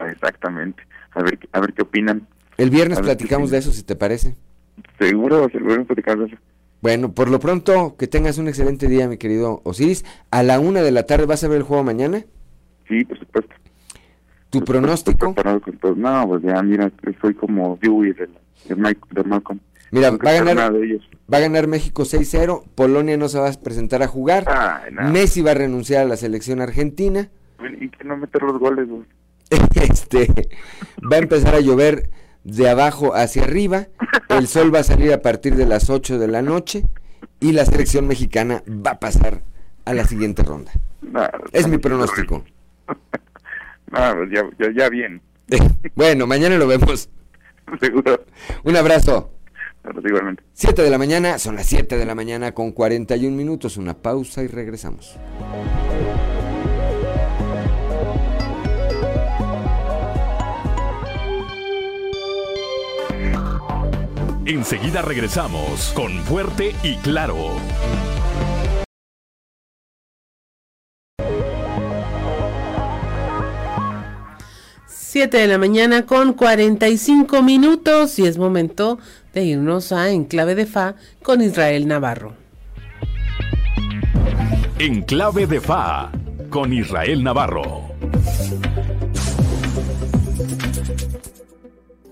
Exactamente. A ver, a ver qué opinan. El viernes platicamos de eso, si te parece. Seguro, viernes platicamos de eso. Bueno, por lo pronto, que tengas un excelente día, mi querido Osiris. A la una de la tarde, ¿vas a ver el juego mañana? Sí, por supuesto. ¿Tu pronóstico? No, pues ya, mira, soy como Dewey de, de, de Malcolm. Mira, va a, ganar, va a ganar México 6-0, Polonia no se va a presentar a jugar, Messi va a renunciar a la selección argentina. Y que no meter los goles, este, va a empezar a llover de abajo hacia arriba, el sol va a salir a partir de las 8 de la noche y la selección mexicana va a pasar a la siguiente ronda. es mi pronóstico. Pues ya, ya, ya bien. bueno, mañana lo vemos. Seguro. Un abrazo. Igualmente. 7 de la mañana, son las 7 de la mañana con 41 minutos, una pausa y regresamos. Enseguida regresamos con Fuerte y Claro. 7 de la mañana con 45 minutos y es momento de irnos a Enclave de Fa con Israel Navarro. Enclave de Fa con Israel Navarro.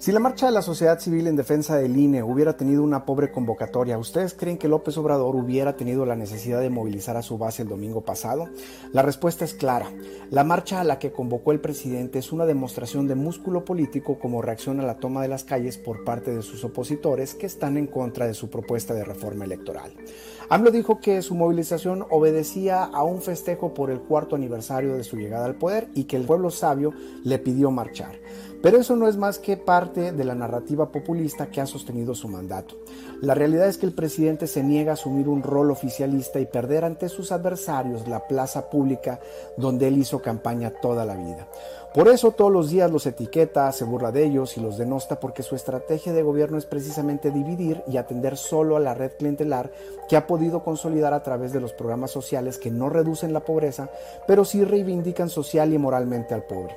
Si la marcha de la sociedad civil en defensa del INE hubiera tenido una pobre convocatoria, ¿ustedes creen que López Obrador hubiera tenido la necesidad de movilizar a su base el domingo pasado? La respuesta es clara. La marcha a la que convocó el presidente es una demostración de músculo político como reacción a la toma de las calles por parte de sus opositores que están en contra de su propuesta de reforma electoral. AMLO dijo que su movilización obedecía a un festejo por el cuarto aniversario de su llegada al poder y que el pueblo sabio le pidió marchar. Pero eso no es más que parte de la narrativa populista que ha sostenido su mandato. La realidad es que el presidente se niega a asumir un rol oficialista y perder ante sus adversarios la plaza pública donde él hizo campaña toda la vida. Por eso todos los días los etiqueta, se burla de ellos y los denosta porque su estrategia de gobierno es precisamente dividir y atender solo a la red clientelar que ha podido consolidar a través de los programas sociales que no reducen la pobreza, pero sí reivindican social y moralmente al pobre.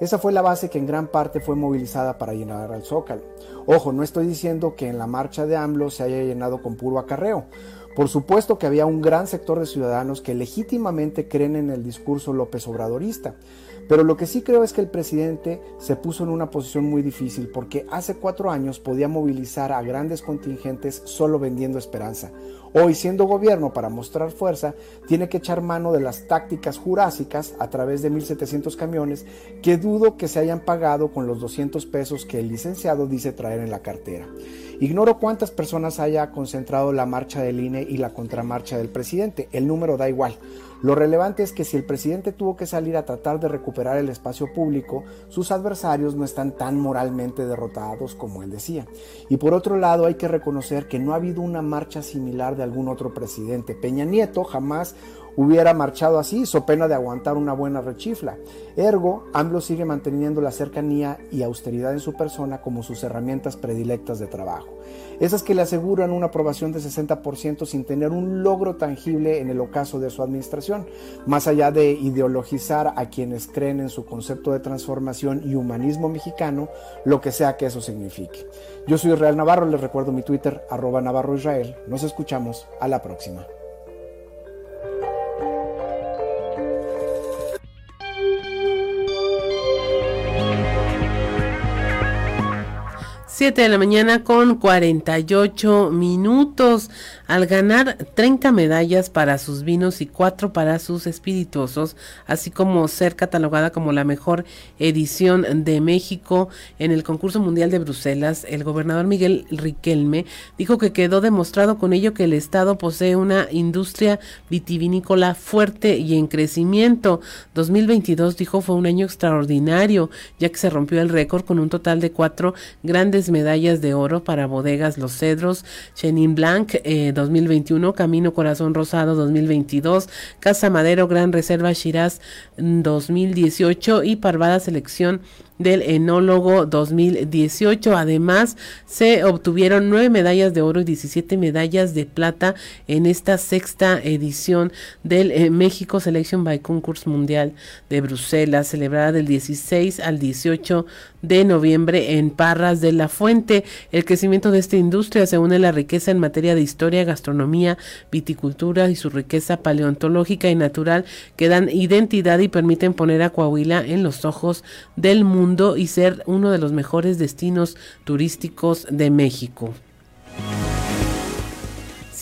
Esa fue la base que en gran parte fue movilizada para llenar al Zócalo. Ojo, no estoy diciendo que en la marcha de AMLO se haya llenado con puro acarreo. Por supuesto que había un gran sector de ciudadanos que legítimamente creen en el discurso López Obradorista, pero lo que sí creo es que el presidente se puso en una posición muy difícil porque hace cuatro años podía movilizar a grandes contingentes solo vendiendo esperanza. Hoy, siendo gobierno para mostrar fuerza, tiene que echar mano de las tácticas jurásicas a través de 1.700 camiones que dudo que se hayan pagado con los 200 pesos que el licenciado dice traer en la cartera. Ignoro cuántas personas haya concentrado la marcha del INE y la contramarcha del presidente, el número da igual. Lo relevante es que si el presidente tuvo que salir a tratar de recuperar el espacio público, sus adversarios no están tan moralmente derrotados como él decía. Y por otro lado hay que reconocer que no ha habido una marcha similar de algún otro presidente. Peña Nieto jamás hubiera marchado así, so pena de aguantar una buena rechifla. Ergo, AMLO sigue manteniendo la cercanía y austeridad en su persona como sus herramientas predilectas de trabajo. Esas que le aseguran una aprobación de 60% sin tener un logro tangible en el ocaso de su administración, más allá de ideologizar a quienes creen en su concepto de transformación y humanismo mexicano, lo que sea que eso signifique. Yo soy Israel Navarro, les recuerdo mi Twitter, arroba Navarro Israel. Nos escuchamos a la próxima. 7 de la mañana con 48 minutos al ganar 30 medallas para sus vinos y 4 para sus espirituosos, así como ser catalogada como la mejor edición de México en el concurso mundial de Bruselas, el gobernador Miguel Riquelme dijo que quedó demostrado con ello que el Estado posee una industria vitivinícola fuerte y en crecimiento. 2022 dijo fue un año extraordinario, ya que se rompió el récord con un total de cuatro grandes medallas de oro para bodegas Los Cedros, Chenin Blanc, eh, 2021, Camino Corazón Rosado 2022, Casa Madero Gran Reserva Shiraz 2018 y Parvada Selección del Enólogo 2018. Además, se obtuvieron nueve medallas de oro y 17 medallas de plata en esta sexta edición del eh, México Selection by Concurse Mundial de Bruselas, celebrada del 16 al 18 de noviembre en Parras de la Fuente. El crecimiento de esta industria se une a la riqueza en materia de historia, gastronomía, viticultura y su riqueza paleontológica y natural que dan identidad y permiten poner a Coahuila en los ojos del mundo y ser uno de los mejores destinos turísticos de México.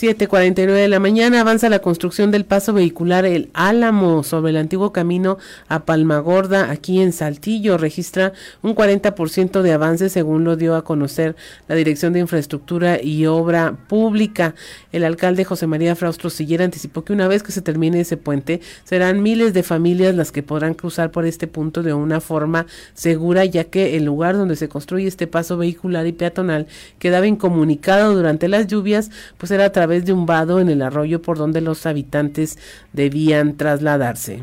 7:49 de la mañana avanza la construcción del paso vehicular El Álamo sobre el antiguo camino a Palmagorda aquí en Saltillo. Registra un 40% de avance según lo dio a conocer la Dirección de Infraestructura y Obra Pública. El alcalde José María Fraustro Sillera anticipó que una vez que se termine ese puente serán miles de familias las que podrán cruzar por este punto de una forma segura ya que el lugar donde se construye este paso vehicular y peatonal quedaba incomunicado durante las lluvias pues era a través de un vado en el arroyo por donde los habitantes debían trasladarse.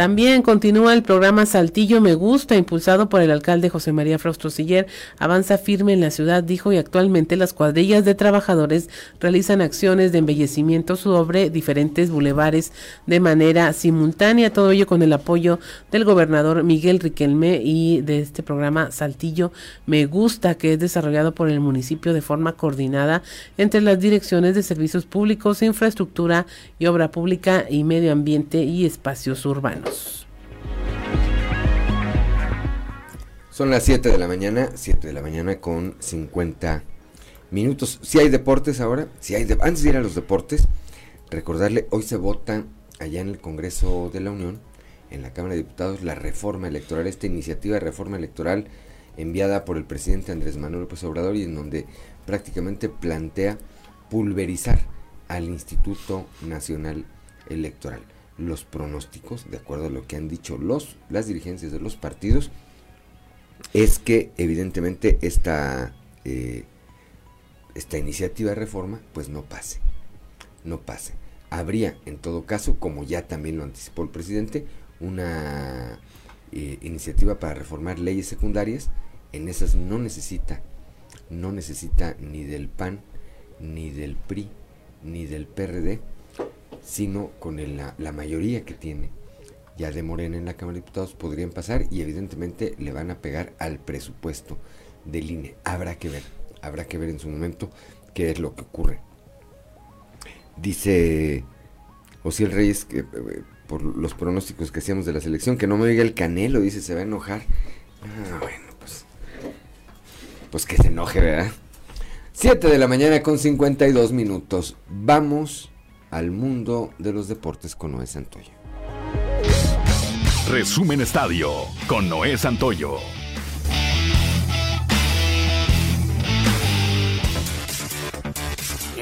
También continúa el programa Saltillo Me Gusta, impulsado por el alcalde José María Siller. Avanza firme en la ciudad, dijo, y actualmente las cuadrillas de trabajadores realizan acciones de embellecimiento sobre diferentes bulevares de manera simultánea. Todo ello con el apoyo del gobernador Miguel Riquelme y de este programa Saltillo Me Gusta, que es desarrollado por el municipio de forma coordinada entre las direcciones de servicios públicos, infraestructura y obra pública y medio ambiente y espacios urbanos. Son las 7 de la mañana, 7 de la mañana con 50 minutos. Si hay deportes ahora, si hay antes de ir a los deportes, recordarle, hoy se vota allá en el Congreso de la Unión, en la Cámara de Diputados, la reforma electoral, esta iniciativa de reforma electoral enviada por el presidente Andrés Manuel López Obrador y en donde prácticamente plantea pulverizar al Instituto Nacional Electoral los pronósticos, de acuerdo a lo que han dicho los, las dirigencias de los partidos, es que evidentemente esta, eh, esta iniciativa de reforma pues no pase, no pase. Habría en todo caso, como ya también lo anticipó el presidente, una eh, iniciativa para reformar leyes secundarias, en esas no necesita, no necesita ni del PAN, ni del PRI, ni del PRD, sino con la, mayoría que tiene ya de Morena en la Cámara de Diputados podrían pasar y evidentemente le van a pegar al presupuesto del INE. Habrá que ver, habrá que ver en su momento qué es lo que ocurre. Dice Osiel Reyes que eh, por los pronósticos que hacíamos de la selección, que no me diga el canelo, dice, se va a enojar. Ah, bueno, pues, pues que se enoje, ¿verdad? 7 de la mañana con 52 minutos. Vamos al mundo de los deportes con Noé Santoyo. Resumen Estadio con Noé Santoyo.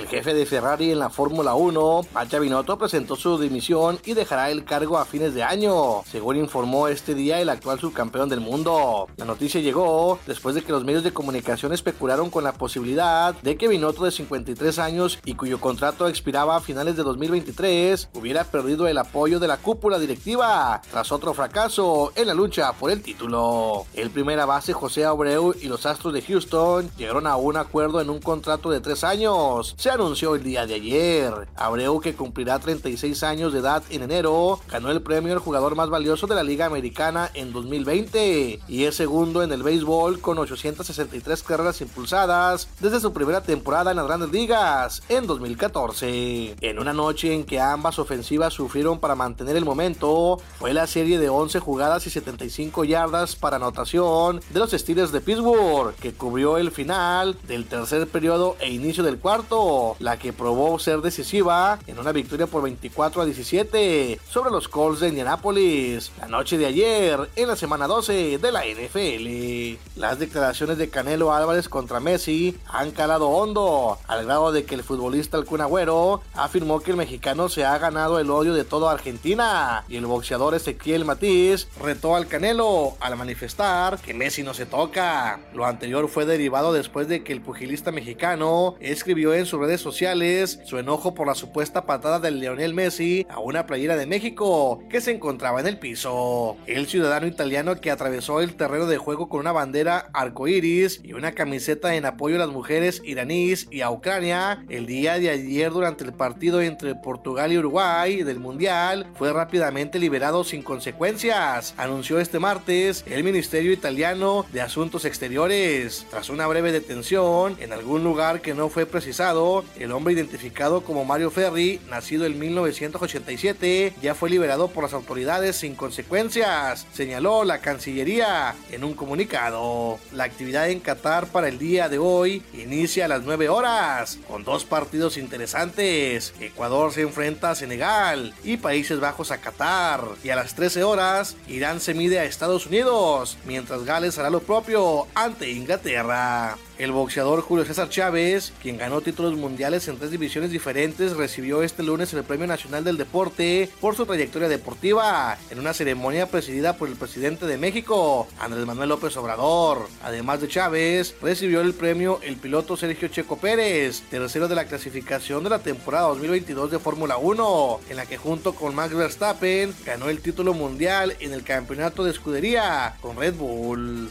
Jefe de Ferrari en la Fórmula 1, Pacha Binotto, presentó su dimisión y dejará el cargo a fines de año, según informó este día el actual subcampeón del mundo. La noticia llegó después de que los medios de comunicación especularon con la posibilidad de que Binotto de 53 años y cuyo contrato expiraba a finales de 2023 hubiera perdido el apoyo de la cúpula directiva tras otro fracaso en la lucha por el título. El primera base José Abreu y los Astros de Houston llegaron a un acuerdo en un contrato de tres años. Se anunció el día de ayer. Abreu, que cumplirá 36 años de edad en enero, ganó el premio al jugador más valioso de la Liga Americana en 2020 y es segundo en el béisbol con 863 carreras impulsadas desde su primera temporada en las grandes ligas en 2014. En una noche en que ambas ofensivas sufrieron para mantener el momento, fue la serie de 11 jugadas y 75 yardas para anotación de los Steelers de Pittsburgh, que cubrió el final del tercer periodo e inicio del cuarto la que probó ser decisiva en una victoria por 24 a 17 sobre los Colts de Indianapolis la noche de ayer en la semana 12 de la NFL. Las declaraciones de Canelo Álvarez contra Messi han calado hondo, al grado de que el futbolista El Agüero afirmó que el mexicano se ha ganado el odio de toda Argentina y el boxeador Ezequiel Matiz retó al Canelo al manifestar que Messi no se toca. Lo anterior fue derivado después de que el pugilista mexicano escribió en sus redes sociales su enojo por la supuesta patada del Leonel Messi a una playera de México que se encontraba en el piso. El ciudadano italiano que atravesó el terreno de juego con una bandera arcoíris y una camiseta en apoyo a las mujeres iraníes y a Ucrania el día de ayer durante el partido entre Portugal y Uruguay del Mundial fue rápidamente liberado sin consecuencias, anunció este martes el Ministerio Italiano de Asuntos Exteriores. Tras una breve detención en algún lugar que no fue precisado, el hombre identificado como Mario Ferri, nacido en 1987, ya fue liberado por las autoridades sin consecuencias, señaló la Cancillería en un comunicado. La actividad en Qatar para el día de hoy inicia a las 9 horas, con dos partidos interesantes. Ecuador se enfrenta a Senegal y Países Bajos a Qatar. Y a las 13 horas, Irán se mide a Estados Unidos, mientras Gales hará lo propio ante Inglaterra. El boxeador Julio César Chávez, quien ganó títulos mundiales en tres divisiones diferentes, recibió este lunes el Premio Nacional del Deporte por su trayectoria deportiva en una ceremonia presidida por el presidente de México, Andrés Manuel López Obrador. Además de Chávez, recibió el premio el piloto Sergio Checo Pérez, tercero de la clasificación de la temporada 2022 de Fórmula 1, en la que junto con Max Verstappen ganó el título mundial en el campeonato de escudería con Red Bull.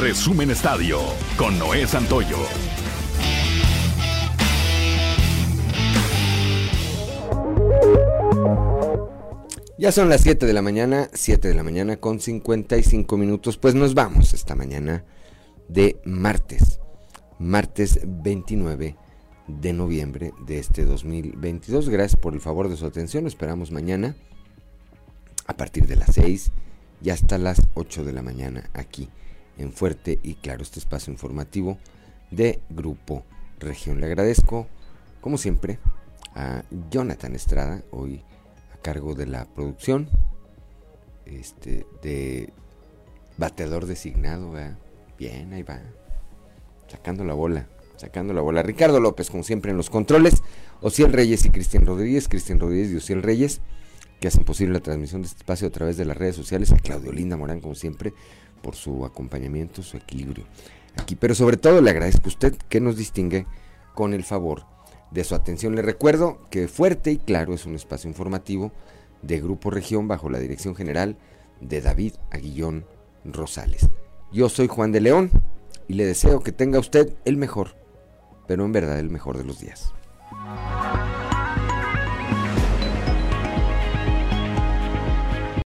Resumen Estadio con Noé Santoyo. Ya son las 7 de la mañana, 7 de la mañana con 55 minutos. Pues nos vamos esta mañana de martes, martes 29 de noviembre de este 2022. Gracias por el favor de su atención. Esperamos mañana a partir de las 6 y hasta las 8 de la mañana aquí en Fuerte y Claro, este espacio informativo de Grupo Región. Le agradezco, como siempre, a Jonathan Estrada, hoy a cargo de la producción, este, de bateador designado, bien, ahí va, sacando la bola, sacando la bola. Ricardo López, como siempre, en los controles, Ociel Reyes y Cristian Rodríguez, Cristian Rodríguez y Ociel Reyes, que hacen posible la transmisión de este espacio a través de las redes sociales, a Claudio Linda Morán, como siempre, por su acompañamiento, su equilibrio aquí. Pero sobre todo le agradezco a usted que nos distingue con el favor de su atención. Le recuerdo que Fuerte y Claro es un espacio informativo de Grupo Región bajo la dirección general de David Aguillón Rosales. Yo soy Juan de León y le deseo que tenga usted el mejor, pero en verdad el mejor de los días.